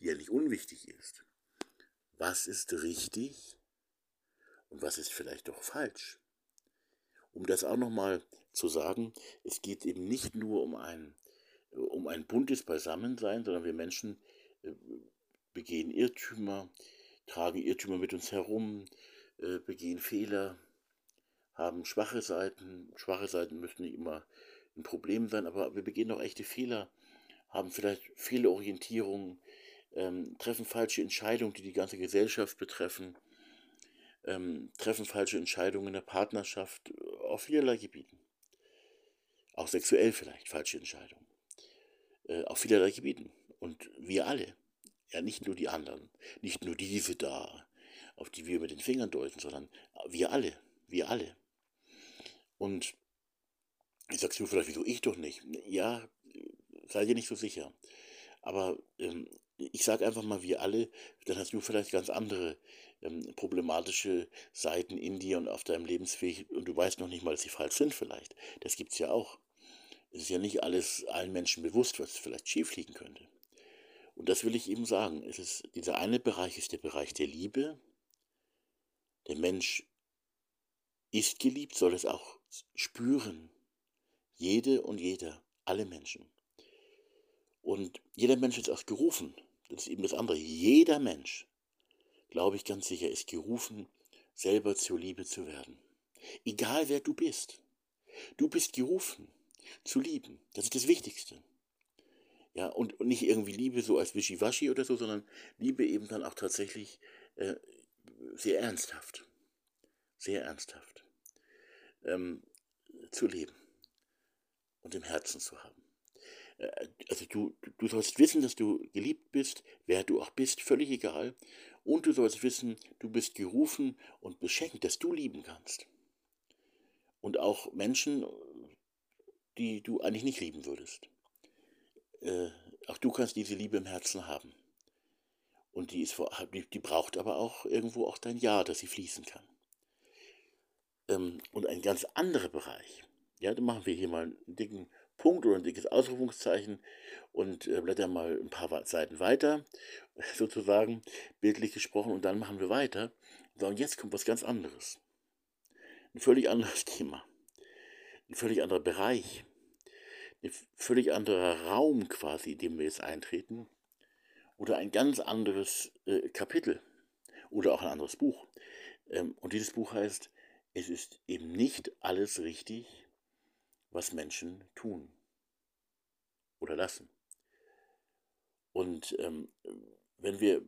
S1: die ja nicht unwichtig ist. Was ist richtig und was ist vielleicht doch falsch? Um das auch nochmal zu sagen, es geht eben nicht nur um ein, um ein buntes Beisammensein, sondern wir Menschen äh, begehen Irrtümer, tragen Irrtümer mit uns herum, äh, begehen Fehler, haben schwache Seiten. Schwache Seiten müssen nicht immer ein Problem sein, aber wir begehen auch echte Fehler, haben vielleicht Fehlorientierungen, ähm, treffen falsche Entscheidungen, die die ganze Gesellschaft betreffen, ähm, treffen falsche Entscheidungen in der Partnerschaft auf vielerlei Gebieten. Auch sexuell vielleicht falsche Entscheidungen. Äh, auf vielerlei Gebieten. Und wir alle, ja nicht nur die anderen, nicht nur diese da, auf die wir mit den Fingern deuten, sondern wir alle, wir alle. Und Jetzt sagst du vielleicht, wieso ich doch nicht? Ja, sei dir nicht so sicher. Aber ähm, ich sage einfach mal, wir alle, dann hast du vielleicht ganz andere ähm, problematische Seiten in dir und auf deinem Lebensweg und du weißt noch nicht mal, dass sie falsch sind vielleicht. Das gibt es ja auch. Es ist ja nicht alles allen Menschen bewusst, was vielleicht schief liegen könnte. Und das will ich eben sagen. Es ist, dieser eine Bereich ist der Bereich der Liebe. Der Mensch ist geliebt, soll es auch spüren. Jede und jeder, alle Menschen. Und jeder Mensch ist auch gerufen. Das ist eben das andere. Jeder Mensch, glaube ich ganz sicher, ist gerufen, selber zur Liebe zu werden. Egal wer du bist. Du bist gerufen, zu lieben. Das ist das Wichtigste. Ja, und, und nicht irgendwie Liebe so als Wischiwaschi oder so, sondern Liebe eben dann auch tatsächlich äh, sehr ernsthaft. Sehr ernsthaft. Ähm, zu leben und im Herzen zu haben. Äh, also du, du sollst wissen, dass du geliebt bist, wer du auch bist, völlig egal. Und du sollst wissen, du bist gerufen und beschenkt, dass du lieben kannst. Und auch Menschen, die du eigentlich nicht lieben würdest. Äh, auch du kannst diese Liebe im Herzen haben. Und die, ist vor, die, die braucht aber auch irgendwo auch dein Ja, dass sie fließen kann. Ähm, und ein ganz anderer Bereich, ja, dann machen wir hier mal einen dicken Punkt oder ein dickes Ausrufungszeichen und äh, blättern mal ein paar Seiten weiter, sozusagen, bildlich gesprochen, und dann machen wir weiter und sagen, jetzt kommt was ganz anderes. Ein völlig anderes Thema, ein völlig anderer Bereich, ein völlig anderer Raum quasi, in dem wir jetzt eintreten, oder ein ganz anderes äh, Kapitel oder auch ein anderes Buch. Ähm, und dieses Buch heißt, es ist eben nicht alles richtig, was Menschen tun oder lassen. Und ähm, wenn wir,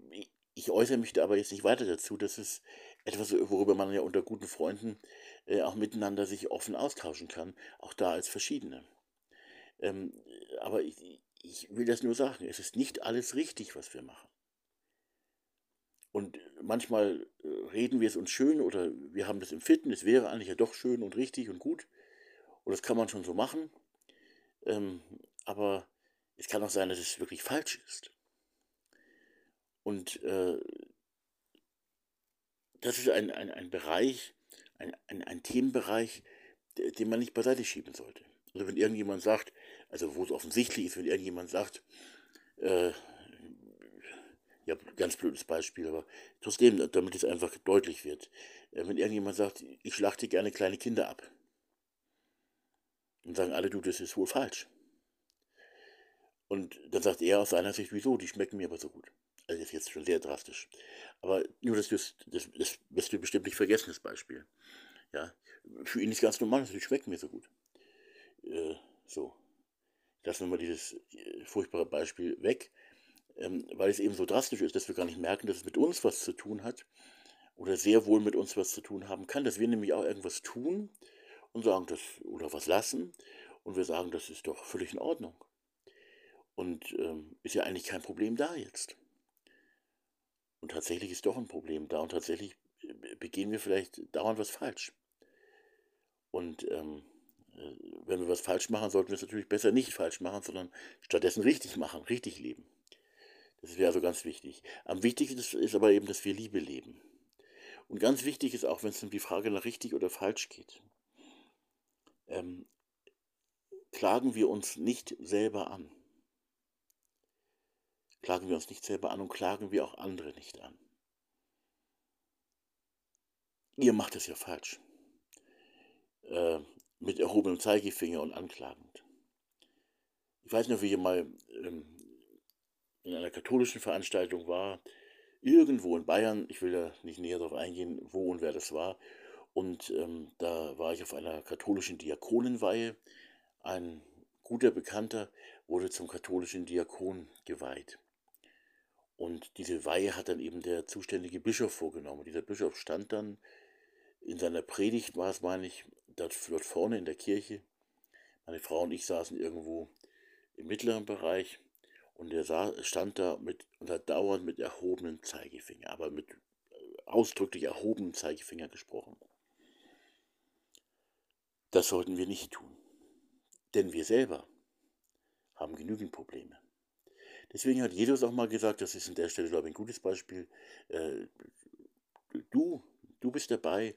S1: ich äußere mich da aber jetzt nicht weiter dazu, das ist etwas, worüber man ja unter guten Freunden äh, auch miteinander sich offen austauschen kann, auch da als Verschiedene. Ähm, aber ich, ich will das nur sagen, es ist nicht alles richtig, was wir machen. Und manchmal äh, reden wir es uns schön oder wir haben das im Fitten, es wäre eigentlich ja doch schön und richtig und gut. Und das kann man schon so machen. Ähm, aber es kann auch sein, dass es wirklich falsch ist. Und äh, das ist ein, ein, ein Bereich, ein, ein, ein Themenbereich, den man nicht beiseite schieben sollte. Also wenn irgendjemand sagt, also wo es offensichtlich ist, wenn irgendjemand sagt, äh, ja, ganz blödes Beispiel, aber trotzdem, damit es einfach deutlich wird, äh, wenn irgendjemand sagt, ich schlachte gerne kleine Kinder ab, und sagen alle, du, das ist wohl falsch. Und dann sagt er aus seiner Sicht, wieso, die schmecken mir aber so gut. Also das ist jetzt schon sehr drastisch. Aber nur, das, das, das, das wirst du bestimmt nicht vergessen, das Beispiel. Ja, für ihn ist ganz normal, die schmecken mir so gut. Äh, so. Lassen wir mal dieses äh, furchtbare Beispiel weg, ähm, weil es eben so drastisch ist, dass wir gar nicht merken, dass es mit uns was zu tun hat oder sehr wohl mit uns was zu tun haben kann, dass wir nämlich auch irgendwas tun, und sagen das oder was lassen und wir sagen, das ist doch völlig in Ordnung. Und ähm, ist ja eigentlich kein Problem da jetzt. Und tatsächlich ist doch ein Problem da und tatsächlich äh, begehen wir vielleicht dauernd was falsch. Und ähm, äh, wenn wir was falsch machen, sollten wir es natürlich besser nicht falsch machen, sondern stattdessen richtig machen, richtig leben. Das wäre also ganz wichtig. Am wichtigsten ist aber eben, dass wir Liebe leben. Und ganz wichtig ist auch, wenn es um die Frage nach richtig oder falsch geht ähm, klagen wir uns nicht selber an. Klagen wir uns nicht selber an und klagen wir auch andere nicht an. Ihr macht es ja falsch. Äh, mit erhobenem Zeigefinger und anklagend. Ich weiß noch, wie ich mal ähm, in einer katholischen Veranstaltung war, irgendwo in Bayern, ich will da nicht näher darauf eingehen, wo und wer das war, und ähm, da war ich auf einer katholischen Diakonenweihe. Ein guter Bekannter wurde zum katholischen Diakon geweiht. Und diese Weihe hat dann eben der zuständige Bischof vorgenommen. Dieser Bischof stand dann in seiner Predigt, war es, meine ich, dort, vorne in der Kirche. Meine Frau und ich saßen irgendwo im mittleren Bereich und er stand da mit, und hat dauernd mit erhobenem Zeigefinger, aber mit äh, ausdrücklich erhobenem Zeigefinger gesprochen. Das sollten wir nicht tun. Denn wir selber haben genügend Probleme. Deswegen hat Jesus auch mal gesagt, das ist an der Stelle, glaube ich, ein gutes Beispiel, äh, du, du bist dabei,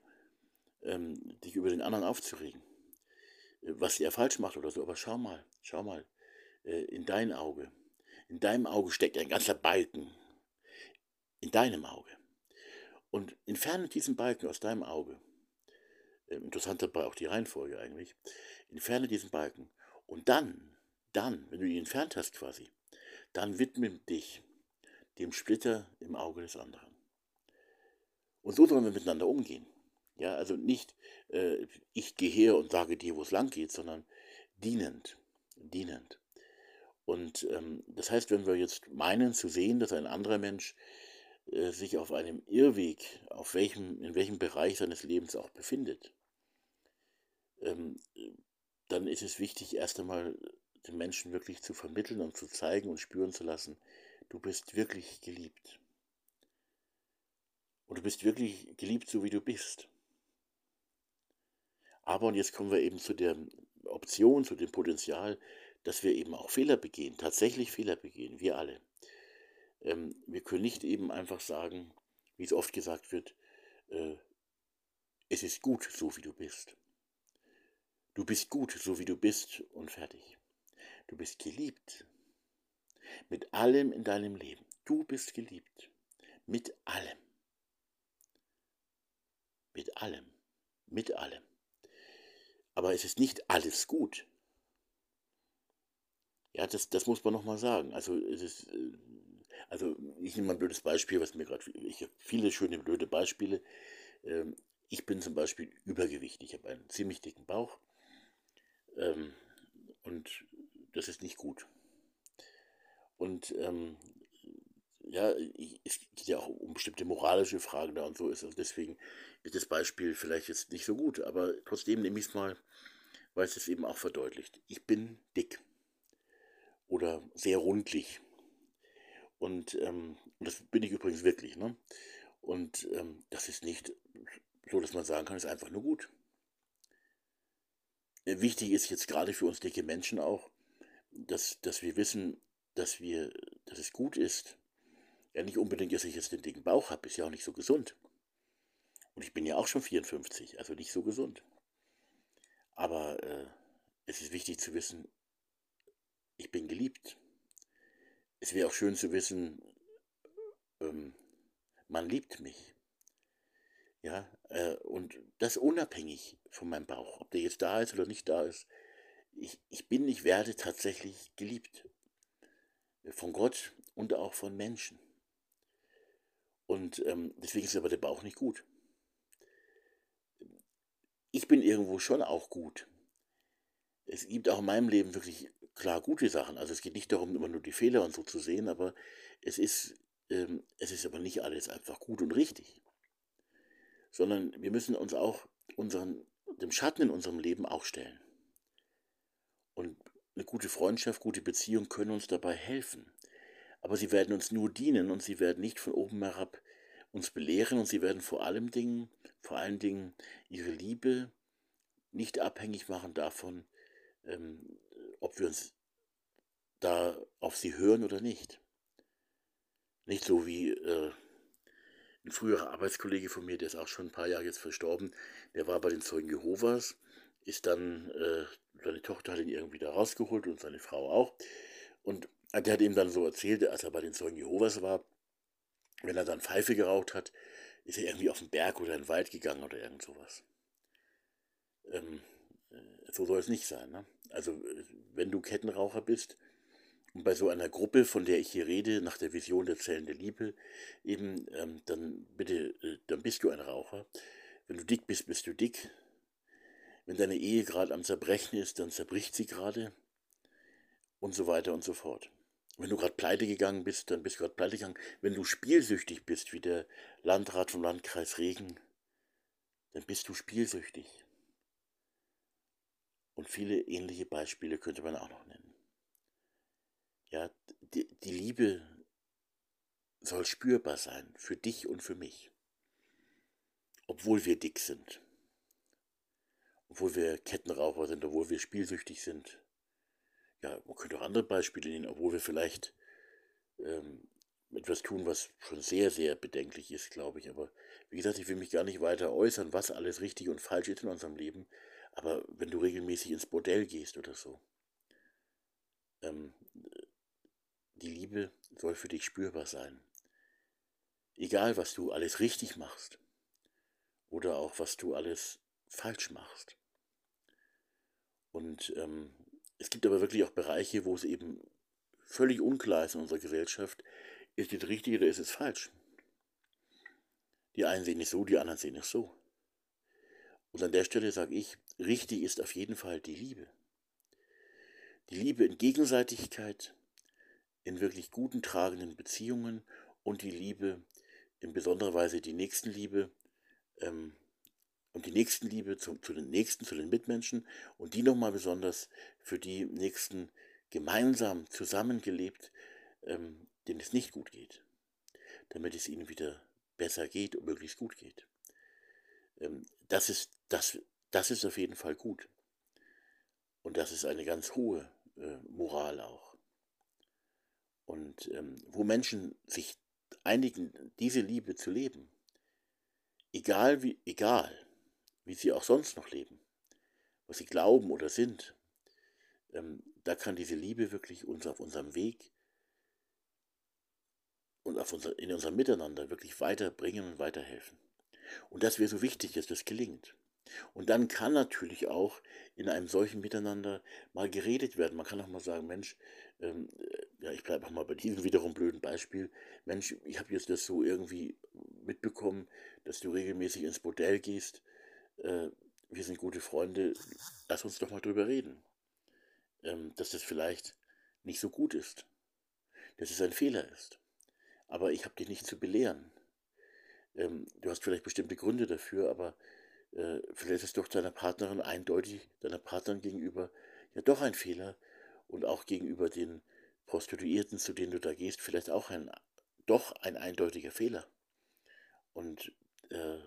S1: ähm, dich über den anderen aufzuregen, was er falsch macht oder so, aber schau mal, schau mal, äh, in dein Auge, in deinem Auge steckt ein ganzer Balken, in deinem Auge. Und entferne diesen Balken aus deinem Auge. Ähm, interessant dabei auch die Reihenfolge eigentlich, entferne diesen Balken. Und dann, dann, wenn du ihn entfernt hast quasi, dann widme dich dem Splitter im Auge des anderen. Und so sollen wir miteinander umgehen. Ja, also nicht, äh, ich gehe her und sage dir, wo es lang geht, sondern dienend, dienend. Und ähm, das heißt, wenn wir jetzt meinen zu sehen, dass ein anderer Mensch äh, sich auf einem Irrweg, auf welchem, in welchem Bereich seines Lebens auch befindet, ähm, dann ist es wichtig, erst einmal den Menschen wirklich zu vermitteln und zu zeigen und spüren zu lassen, du bist wirklich geliebt. Und du bist wirklich geliebt, so wie du bist. Aber, und jetzt kommen wir eben zu der Option, zu dem Potenzial, dass wir eben auch Fehler begehen, tatsächlich Fehler begehen, wir alle. ähm, wir können nicht eben einfach sagen, wie es oft gesagt wird, äh, es ist gut, so wie du bist. Du bist gut, so wie du bist und fertig. Du bist geliebt. Mit allem in deinem Leben. Du bist geliebt. Mit allem. Mit allem. Mit allem. Aber es ist nicht alles gut. Ja, das, das muss man nochmal sagen. Also, es ist, äh, also ich nehme mal ein blödes Beispiel, was mir gerade, ich habe viele schöne blöde Beispiele. Ähm, ich bin zum Beispiel übergewichtig, ich habe einen ziemlich dicken Bauch ähm, und das ist nicht gut. Und ähm, ja, es geht ja auch um bestimmte moralische Fragen da und so ist. Also deswegen ist das Beispiel vielleicht jetzt nicht so gut, aber trotzdem nehme ich es mal, weil es es eben auch verdeutlicht. Ich bin dick oder sehr rundlich. Und, ähm, und das bin ich übrigens wirklich. Ne? Und ähm, das ist nicht so, dass man sagen kann, ist einfach nur gut. Wichtig ist jetzt gerade für uns dicke Menschen auch, dass, dass wir wissen, dass, wir, dass es gut ist. Ja, nicht unbedingt, dass ich jetzt den dicken Bauch habe, ist ja auch nicht so gesund. Und ich bin ja auch schon 54, also nicht so gesund. Aber äh, es ist wichtig zu wissen, ich bin geliebt. Es wäre auch schön zu wissen, ähm, man liebt mich. Ja, äh, und das unabhängig von meinem Bauch, ob der jetzt da ist oder nicht da ist. Ich, ich bin, ich werde tatsächlich geliebt. Von Gott und auch von Menschen. Und ähm, deswegen ist aber der Bauch nicht gut. Ich bin irgendwo schon auch gut. Es gibt auch in meinem Leben wirklich klar gute Sachen. Also es geht nicht darum, immer nur die Fehler und so zu sehen, aber es ist, ähm, es ist aber nicht alles einfach gut und richtig sondern wir müssen uns auch unseren, dem Schatten in unserem Leben auch stellen. Eine gute Freundschaft, gute Beziehung können uns dabei helfen. Aber sie werden uns nur dienen und sie werden nicht von oben herab uns belehren und sie werden vor allem Dingen, vor allen Dingen ihre Liebe nicht abhängig machen davon, ähm, ob wir uns da auf sie hören oder nicht. Nicht so wie äh, ein früherer Arbeitskollege von mir, der ist auch schon ein paar Jahre jetzt verstorben, der war bei den Zeugen Jehovas, ist dann, äh, seine Tochter hat ihn irgendwie da rausgeholt und seine Frau auch. Und der hat ihm dann so erzählt, als er bei den Zeugen Jehovas war, wenn er dann Pfeife geraucht hat, ist er irgendwie auf den Berg oder in den Wald gegangen oder irgend sowas. Ähm, äh, so soll es nicht sein. Ne? Also, äh, wenn du Kettenraucher bist, und bei so einer Gruppe, von der ich hier rede, nach der Vision der Zellen der Liebe, eben, ähm, dann bitte, äh, dann bist du ein Raucher. Wenn du dick bist, bist du dick. Wenn deine Ehe gerade am Zerbrechen ist, dann zerbricht sie gerade. Und so weiter und so fort. Wenn du gerade pleite gegangen bist, dann bist du gerade pleite gegangen. Wenn du spielsüchtig bist, wie der Landrat vom Landkreis Regen, dann bist du spielsüchtig. Und viele ähnliche Beispiele könnte man auch noch nennen. Ja, die, die Liebe soll spürbar sein für dich und für mich. Obwohl wir dick sind. Obwohl wir Kettenraucher sind, obwohl wir spielsüchtig sind. Ja, man könnte auch andere Beispiele nehmen, obwohl wir vielleicht ähm, etwas tun, was schon sehr, sehr bedenklich ist, glaube ich. Aber wie gesagt, ich will mich gar nicht weiter äußern, was alles richtig und falsch ist in unserem Leben. Aber wenn du regelmäßig ins Bordell gehst oder so, ähm, die Liebe soll für dich spürbar sein. Egal, was du alles richtig machst oder auch was du alles falsch machst. Und ähm, es gibt aber wirklich auch Bereiche, wo es eben völlig unklar ist in unserer Gesellschaft, ist es richtig oder ist es falsch. Die einen sehen es so, die anderen sehen es so. Und an der Stelle sage ich, richtig ist auf jeden Fall die Liebe. Die Liebe in Gegenseitigkeit, in wirklich guten, tragenden Beziehungen und die Liebe, in besonderer Weise die Nächstenliebe ähm, und die Nächstenliebe zu, zu den Nächsten, zu den Mitmenschen und die nochmal besonders für die Nächsten gemeinsam zusammengelebt, ähm, denen es nicht gut geht, damit es ihnen wieder besser geht und möglichst gut geht. Ähm, das, ist, das, das ist auf jeden Fall gut. Und das ist eine ganz hohe äh, Moral auch. Und ähm, wo Menschen sich einigen, diese Liebe zu leben, egal wie, egal, wie sie auch sonst noch leben, was sie glauben oder sind, ähm, da kann diese Liebe wirklich uns auf unserem Weg und auf unser, in unserem Miteinander wirklich weiterbringen und weiterhelfen. Und das wäre so wichtig, dass das gelingt. Und dann kann natürlich auch in einem solchen Miteinander mal geredet werden. Man kann auch mal sagen, Mensch, ähm, äh, ja, ich bleibe auch mal bei diesem wiederum blöden Beispiel. Mensch, ich habe jetzt das so irgendwie mitbekommen, dass du regelmäßig ins Bordell gehst. Äh, wir sind gute Freunde, lass uns doch mal drüber reden. Ähm, dass das vielleicht nicht so gut ist. Dass es ein Fehler ist. Aber ich habe dich nicht zu belehren. Ähm, du hast vielleicht bestimmte Gründe dafür, aber äh, vielleicht ist doch deiner Partnerin eindeutig, deiner Partnerin gegenüber ja doch ein Fehler und auch gegenüber den Prostituierten, zu denen du da gehst, vielleicht auch ein, doch ein eindeutiger Fehler. Und äh,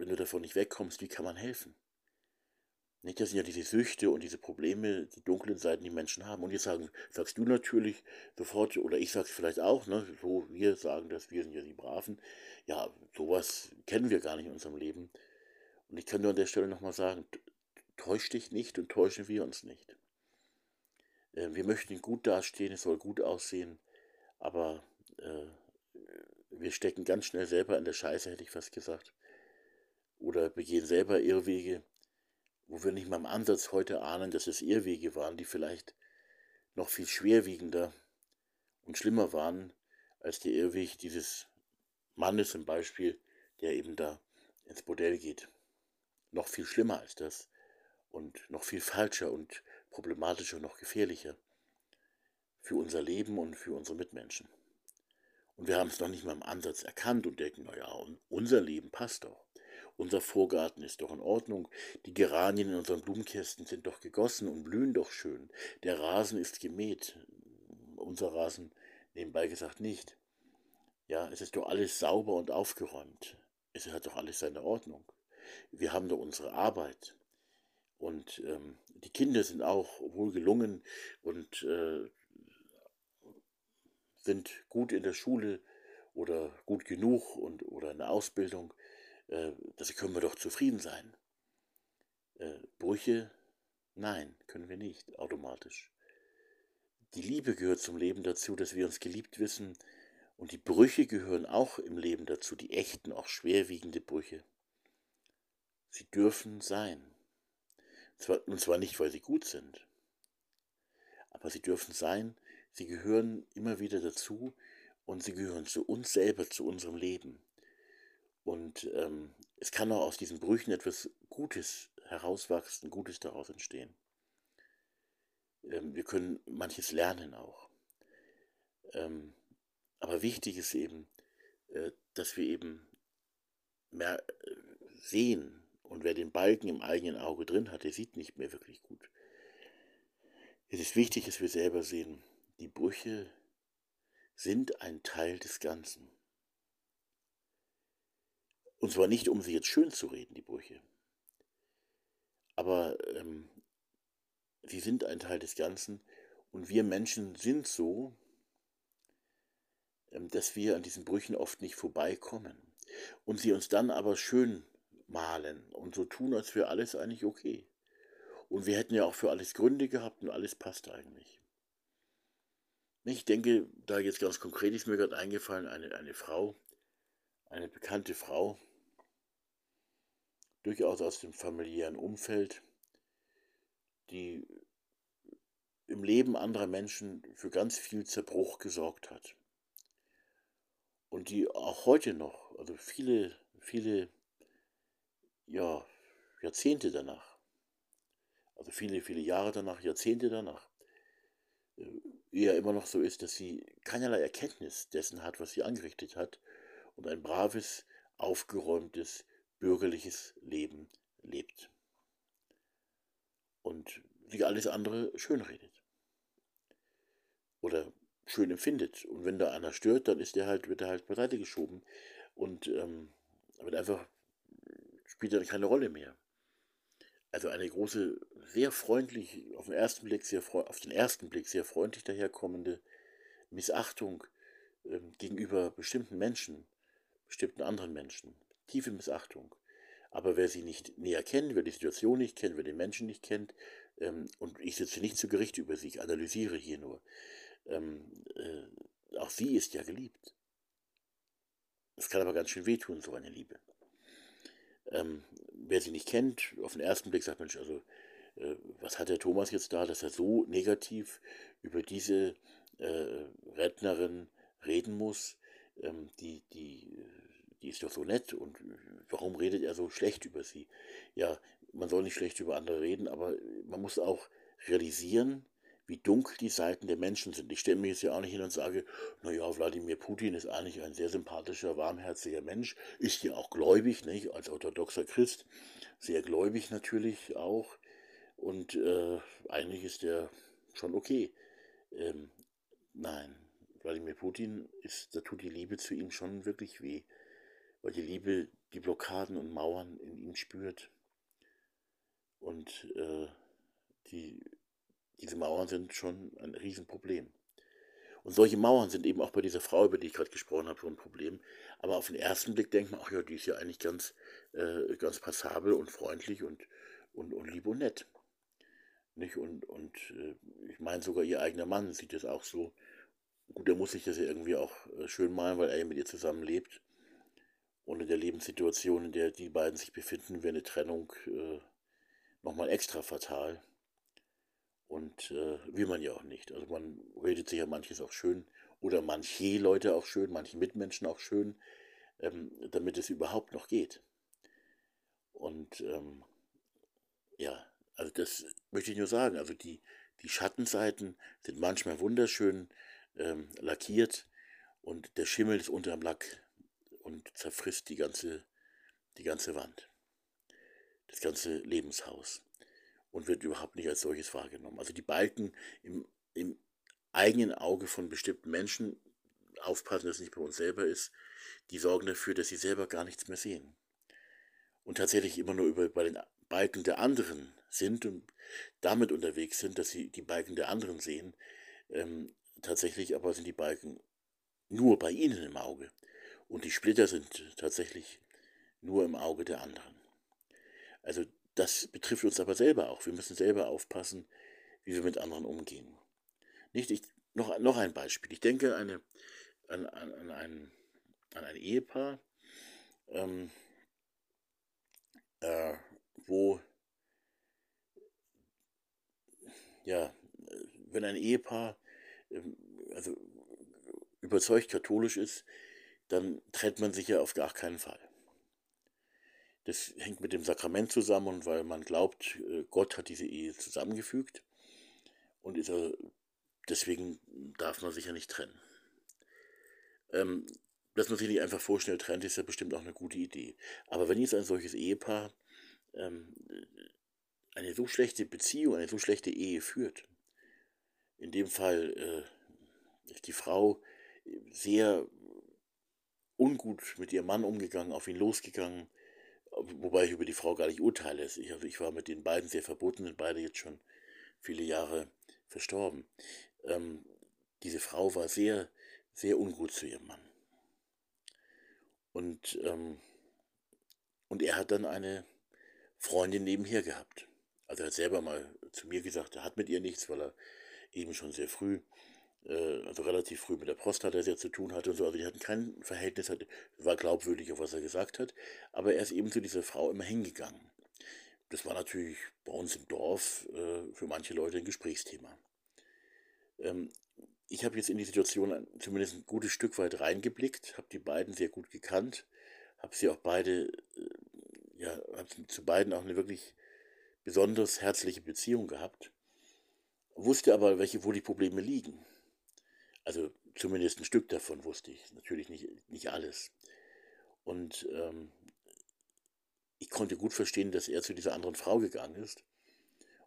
S1: wenn du davon nicht wegkommst, wie kann man helfen? Nicht, das sind ja diese Süchte und diese Probleme, die dunklen Seiten, die Menschen haben. Und jetzt sagen, sagst du natürlich sofort, oder ich sag's vielleicht auch, ne, so wir sagen das, wir sind ja die Braven. Ja, sowas kennen wir gar nicht in unserem Leben. Und ich kann nur an der Stelle nochmal sagen, täusch dich nicht und täuschen wir uns nicht. Äh, wir möchten gut dastehen, es soll gut aussehen, aber äh, wir stecken ganz schnell selber in der Scheiße, hätte ich fast gesagt. Oder begehen selber Irrwege wo wir nicht mal im Ansatz heute ahnen, dass es Irrwege waren, die vielleicht noch viel schwerwiegender und schlimmer waren als der Irrweg dieses Mannes zum Beispiel, der eben da ins Bordell geht. Noch viel schlimmer als das und noch viel falscher und problematischer und noch gefährlicher für unser Leben und für unsere Mitmenschen. Und wir haben es noch nicht mal im Ansatz erkannt und denken, naja, unser Leben passt doch. Unser Vorgarten ist doch in Ordnung. Die Geranien in unseren Blumenkästen sind doch gegossen und blühen doch schön. Der Rasen ist gemäht. Unser Rasen, nebenbei gesagt, nicht. Ja, es ist doch alles sauber und aufgeräumt. Es hat doch alles seine Ordnung. Wir haben doch unsere Arbeit. Und ähm, die Kinder sind auch wohl gelungen und äh, sind gut in der Schule oder gut genug und, oder in der Ausbildung, äh, das können wir doch zufrieden sein. Äh, Brüche, nein, können wir nicht automatisch. Die Liebe gehört zum Leben dazu, dass wir uns geliebt wissen, und die Brüche gehören auch im Leben dazu, die echten, auch schwerwiegende Brüche. Sie dürfen sein. und zwar nicht, weil sie gut sind, aber sie dürfen sein, sie gehören immer wieder dazu und sie gehören zu uns selber, zu unserem Leben. Und ähm, es kann auch aus diesen Brüchen etwas Gutes herauswachsen, Gutes daraus entstehen. Ähm, wir können manches lernen auch. Ähm, aber wichtig ist eben, äh, dass wir eben mehr äh, sehen. Und wer den Balken im eigenen Auge drin hat, der sieht nicht mehr wirklich gut. Es ist wichtig, dass wir selber sehen, die Brüche sind ein Teil des Ganzen. Und zwar nicht, um sie jetzt schön zu reden, die Brüche. Aber ähm, sie sind ein Teil des Ganzen und wir Menschen sind so, ähm, dass wir an diesen Brüchen oft nicht vorbeikommen und sie uns dann aber schön malen und so tun, als wäre alles eigentlich okay. Und wir hätten ja auch für alles Gründe gehabt und alles passt eigentlich. Ich denke, da jetzt ganz konkret ist mir gerade eingefallen, eine, eine Frau, eine bekannte Frau, durchaus aus dem familiären Umfeld, die im Leben anderer Menschen für ganz viel Zerbruch gesorgt hat. Und die auch heute noch, also viele, viele ja, Jahrzehnte danach, also viele, viele Jahre danach, Jahrzehnte danach, äh, eher immer noch so ist, dass sie keinerlei Erkenntnis dessen hat, was sie angerichtet hat und ein braves, aufgeräumtes, bürgerliches Leben lebt. Und sich alles andere schönredet. Oder schön empfindet. Und wenn da einer stört, dann ist der halt, wird er halt beiseite geschoben und ähm, wird einfach, spielt dann keine Rolle mehr. Also eine große, sehr freundlich, auf den ersten Blick sehr auf den ersten Blick sehr freundlich daherkommende Missachtung ähm, gegenüber bestimmten Menschen, bestimmten anderen Menschen, tiefe Missachtung. Aber wer sie nicht näher kennt, wer die Situation nicht kennt, wer den Menschen nicht kennt, ähm, und ich sitze nicht zu Gericht über sie, ich analysiere hier nur, ähm, äh, auch sie ist ja geliebt. Es kann aber ganz schön wehtun, so eine Liebe. Ähm, wer sie nicht kennt, auf den ersten Blick sagt Mensch, also äh, was hat der Thomas jetzt da, dass er so negativ über diese äh, Rednerin reden muss, ähm, die, die, die ist doch so nett und warum redet er so schlecht über sie? Ja, man soll nicht schlecht über andere reden, aber man muss auch realisieren, wie dunkel die Seiten der Menschen sind. Ich stelle mir jetzt ja auch nicht hin und sage, naja, Wladimir Putin ist eigentlich ein sehr sympathischer, warmherziger Mensch, ist ja auch gläubig, nicht? als orthodoxer Christ, sehr gläubig natürlich auch. Und äh, eigentlich ist er schon okay. Ähm, nein, Wladimir Putin ist, da tut die Liebe zu ihm schon wirklich weh, weil die Liebe die Blockaden und Mauern in ihm spürt. Und äh, die diese Mauern sind schon ein Riesenproblem. Und solche Mauern sind eben auch bei dieser Frau, über die ich gerade gesprochen habe, so ein Problem. Aber auf den ersten Blick denkt man, ach ja, die ist ja eigentlich ganz, äh, ganz passabel und freundlich und, und, und lieb und nett. Nicht? Und, und äh, ich meine, sogar ihr eigener Mann sieht es auch so. Gut, er muss sich das ja irgendwie auch äh, schön malen, weil er ja mit ihr zusammen lebt. Und in der Lebenssituation, in der die beiden sich befinden, wäre eine Trennung äh, nochmal extra fatal. Und äh, will man ja auch nicht. Also man redet sich ja manches auch schön oder manche Leute auch schön, manche Mitmenschen auch schön, ähm, damit es überhaupt noch geht. Und ähm, ja, also das möchte ich nur sagen. Also die, die Schattenseiten sind manchmal wunderschön ähm, lackiert und der Schimmel ist unterm Lack und zerfrisst die ganze, die ganze Wand, das ganze Lebenshaus und wird überhaupt nicht als solches wahrgenommen. Also die Balken im, im eigenen Auge von bestimmten Menschen, aufpassen, dass es nicht bei uns selber ist, die sorgen dafür, dass sie selber gar nichts mehr sehen. Und tatsächlich immer nur über, bei den Balken der anderen sind und damit unterwegs sind, dass sie die Balken der anderen sehen. Ähm, tatsächlich aber sind die Balken nur bei ihnen im Auge. Und die Splitter sind tatsächlich nur im Auge der anderen. Also das betrifft uns aber selber auch. Wir müssen selber aufpassen, wie wir mit anderen umgehen. Nicht, ich, noch, noch ein Beispiel. Ich denke eine, an, an, an, ein, an ein Ehepaar, ähm, äh, wo, ja, wenn ein Ehepaar äh, also überzeugt katholisch ist, dann trennt man sich ja auf gar keinen Fall. Das hängt mit dem Sakrament zusammen und weil man glaubt, äh, Gott hat diese Ehe zusammengefügt und ist er, deswegen darf man sich ja nicht trennen. Ähm, dass man sich nicht einfach vorschnell trennt, ist ja bestimmt auch eine gute Idee. Aber wenn jetzt ein solches Ehepaar ähm, eine so schlechte Beziehung, eine so schlechte Ehe führt, in dem Fall äh, ist die Frau sehr ungut mit ihrem Mann umgegangen, auf ihn losgegangen, wobei ich über die Frau gar nicht urteile. Ich, also ich war mit den beiden sehr verbunden, sind beide jetzt schon viele Jahre verstorben. Ähm, diese Frau war sehr, sehr ungut zu ihrem Mann. Und, ähm, und er hat dann eine Freundin nebenher gehabt. Also er hat selber mal zu mir gesagt, er hat mit ihr nichts, weil er eben schon sehr früh äh, also relativ früh mit der Prostata sehr zu tun hatte und so. Also die hatten kein Verhältnis, war glaubwürdig, auf was er gesagt hat. Aber er ist eben zu dieser Frau immer hingegangen. Das war natürlich bei uns im Dorf äh, für manche Leute ein Gesprächsthema. Ähm, ich habe jetzt in die Situation zumindest ein gutes Stück weit reingeblickt, habe die beiden sehr gut gekannt, habe sie auch beide, äh, ja, habe zu beiden auch eine wirklich besonders herzliche Beziehung gehabt, wusste aber, welche, wo die Probleme liegen. Also zumindest ein Stück davon wusste ich, natürlich nicht, nicht alles. Und ähm, ich konnte gut verstehen, dass er zu dieser anderen Frau gegangen ist.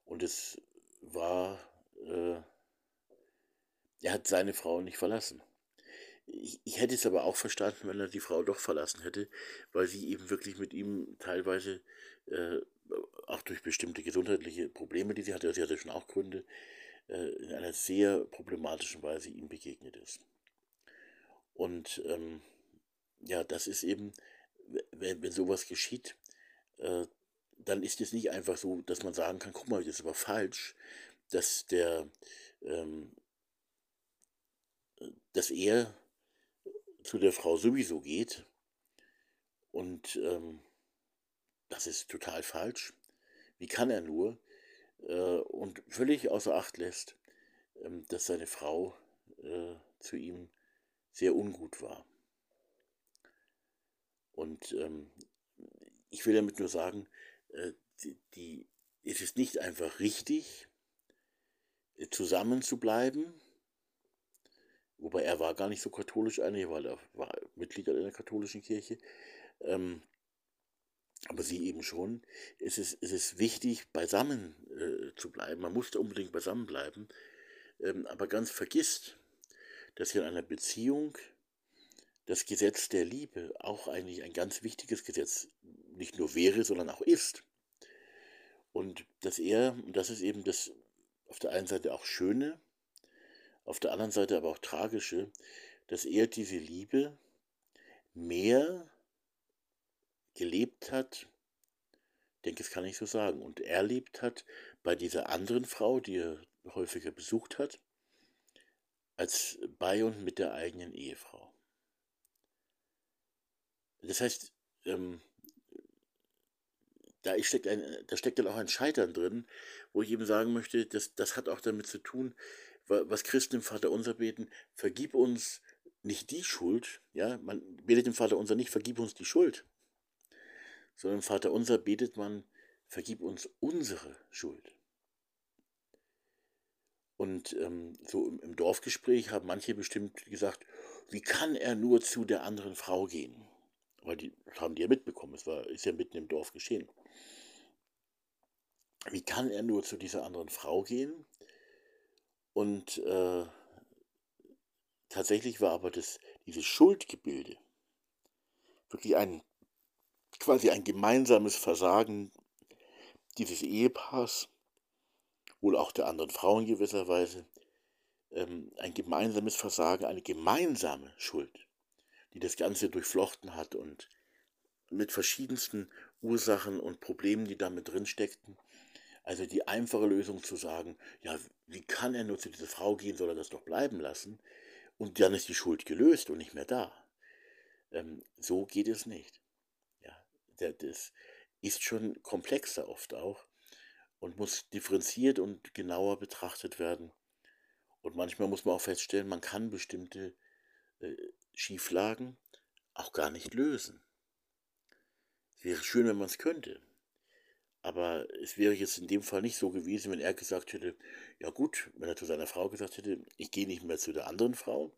S1: Und es war, äh, er hat seine Frau nicht verlassen. Ich, ich, hätte es aber auch verstanden, wenn er die Frau doch verlassen hätte, weil sie eben wirklich mit ihm teilweise, äh, auch durch bestimmte gesundheitliche Probleme, die sie hatte, sie hatte schon auch Gründe, in einer sehr problematischen Weise ihm begegnet ist. Und ähm, ja, das ist eben, wenn, wenn sowas geschieht, äh, dann ist es nicht einfach so, dass man sagen kann, guck mal, das ist aber falsch, dass der, ähm, dass er zu der Frau sowieso geht und ähm, das ist total falsch. Wie kann er nur? Äh, und völlig außer Acht lässt, ähm, dass seine Frau äh, zu ihm sehr ungut war. Und ähm, ich will damit nur sagen, äh, die, die, es ist nicht einfach richtig, zusammen zu bleiben, wobei er war gar nicht so katholisch eigentlich, weil er war Mitglied der katholischen Kirche, ähm, aber sie eben schon. Es ist, es wichtig, beisammen äh, zu bleiben. Man muss unbedingt beisammen bleiben, ähm, aber ganz vergisst, dass in einer Beziehung das Gesetz der Liebe auch eigentlich ein ganz wichtiges Gesetz nicht nur wäre, sondern auch ist. Und dass er, und das ist eben das auf der einen Seite auch Schöne, auf der anderen Seite aber auch Tragische, dass er diese Liebe mehr gelebt hat, denke, das kann ich so sagen, und erlebt hat bei dieser anderen Frau, die er häufiger besucht hat, als bei und mit der eigenen Ehefrau. Das heißt, ähm, da, steckt ein, da steckt dann auch ein Scheitern drin, wo ich eben sagen möchte, das, das hat auch damit zu tun, was Christen im Vater unser beten, vergib uns nicht die Schuld, ja, man betet im Vater unser nicht, vergib uns die Schuld, sondern Vater unser betet man, vergib uns unsere Schuld. Und ähm, so im, im Dorfgespräch haben manche bestimmt gesagt, wie kann er nur zu der anderen Frau gehen? Weil die haben die ja mitbekommen, es war, ist ja mitten im Dorf geschehen. Wie kann er nur zu dieser anderen Frau gehen? Und äh, tatsächlich war aber das, dieses Schuldgebilde wirklich ein quasi ein gemeinsames Versagen dieses Ehepaars, wohl auch der anderen Frau in gewisser Weise, ähm, ein gemeinsames Versagen, eine gemeinsame Schuld die das Ganze durchflochten hat und mit verschiedensten Ursachen und Problemen, die damit drin steckten. Also die einfache Lösung zu sagen, ja, wie kann er nur zu dieser Frau gehen, soll er das doch bleiben lassen? Und dann ist die Schuld gelöst und nicht mehr da. Ähm, so geht es nicht. Das ist schon komplexer oft auch und muss differenziert und genauer betrachtet werden. Und manchmal muss man auch feststellen, man kann bestimmte äh, Schieflagen auch gar nicht lösen. Es wäre schön, wenn man es könnte. Aber es wäre jetzt in dem Fall nicht so gewesen, wenn er gesagt hätte, ja gut, wenn er zu seiner Frau gesagt hätte, ich gehe nicht mehr zu der anderen Frau,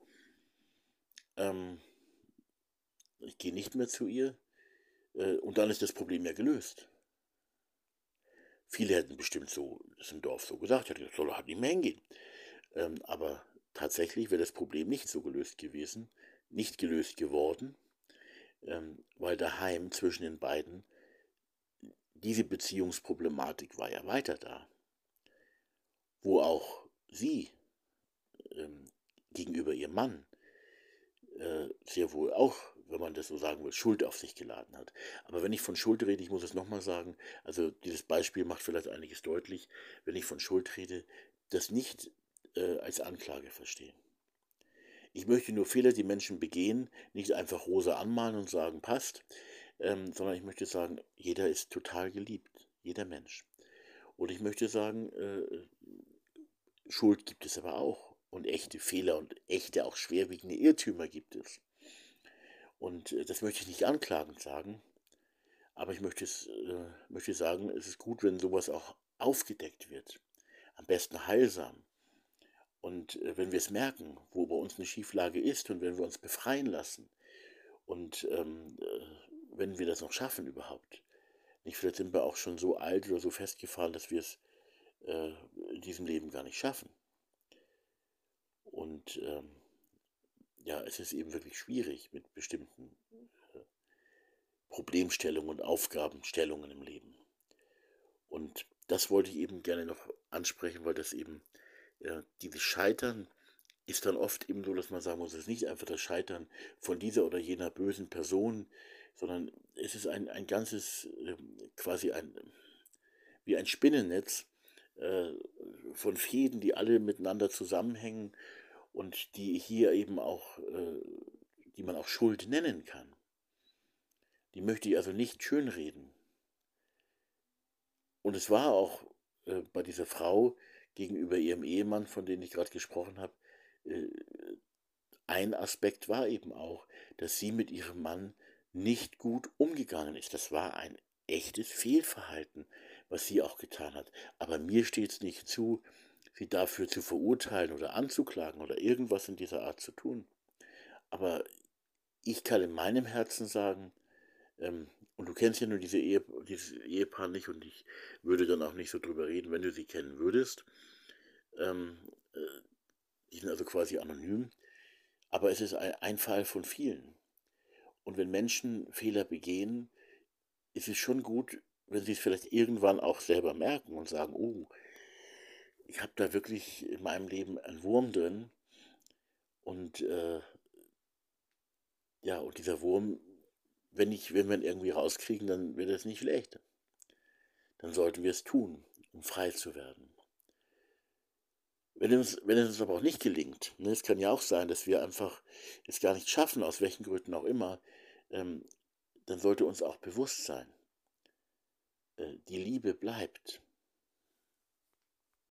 S1: ähm, ich gehe nicht mehr zu ihr, und dann ist das Problem ja gelöst. Viele hätten bestimmt so, das im Dorf so gesagt, hätte soll er halt nicht mehr hingehen. Ähm, aber tatsächlich wäre das Problem nicht so gelöst gewesen, nicht gelöst geworden, ähm, weil daheim zwischen den beiden diese Beziehungsproblematik war ja weiter da, wo auch sie ähm, gegenüber ihrem Mann äh, sehr wohl auch, wenn man das so sagen will, Schuld auf sich geladen hat. Aber wenn ich von Schuld rede, ich muss es nochmal sagen, also dieses Beispiel macht vielleicht einiges deutlich, wenn ich von Schuld rede, das nicht äh, als Anklage verstehen. Ich möchte nur Fehler, die Menschen begehen, nicht einfach rosa anmalen und sagen, passt, ähm, sondern ich möchte sagen, jeder ist total geliebt, jeder Mensch. Und ich möchte sagen, äh, Schuld gibt es aber auch und echte Fehler und echte, auch schwerwiegende Irrtümer gibt es. Und äh, das möchte ich nicht anklagend sagen, aber ich möchte, es, äh, möchte sagen, es ist gut, wenn sowas auch aufgedeckt wird. Am besten heilsam. Und äh, wenn wir es merken, wo bei uns eine Schieflage ist und wenn wir uns befreien lassen und ähm, äh, wenn wir das noch schaffen überhaupt, nicht vielleicht sind wir auch schon so alt oder so festgefahren, dass wir es äh, in diesem Leben gar nicht schaffen. Und ähm, ja, es ist eben wirklich schwierig mit bestimmten äh, Problemstellungen und Aufgabenstellungen im Leben. Und das wollte ich eben gerne noch ansprechen, weil das eben äh, dieses Scheitern ist dann oft eben so, dass man sagen muss, es ist nicht einfach das Scheitern von dieser oder jener bösen Person, sondern es ist ein, ein ganzes, äh, quasi ein, wie ein Spinnennetz äh, von Fäden, die alle miteinander zusammenhängen und die hier eben auch, äh, die man auch Schuld nennen kann. Die möchte ich also nicht schönreden. Und es war auch äh, bei dieser Frau gegenüber ihrem Ehemann, von dem ich gerade gesprochen habe, äh, ein Aspekt war eben auch, dass sie mit ihrem Mann nicht gut umgegangen ist. Das war ein echtes Fehlverhalten, was sie auch getan hat. Aber mir steht es nicht zu, sie dafür zu verurteilen oder anzuklagen oder irgendwas in dieser Art zu tun. Aber ich kann in meinem Herzen sagen, ähm, und du kennst ja nur diese Ehe, dieses Ehepaar nicht und ich würde dann auch nicht so drüber reden, wenn du sie kennen würdest. Ähm, äh, die sind also quasi anonym. Aber es ist ein, ein Fall von vielen. Und wenn Menschen Fehler begehen, ist es schon gut, wenn sie es vielleicht irgendwann auch selber merken und sagen, oh, ich habe da wirklich in meinem Leben einen Wurm drin. Und äh, ja, und dieser Wurm wenn, ich, wenn wir ihn irgendwie rauskriegen, dann wird es nicht schlecht. Dann sollten wir es tun, um frei zu werden. Wenn es, wenn uns aber auch nicht gelingt, ne, es kann ja auch sein, dass wir einfach es gar nicht schaffen, aus welchen Gründen auch immer, ähm, dann sollte uns auch bewusst sein, äh, die Liebe bleibt.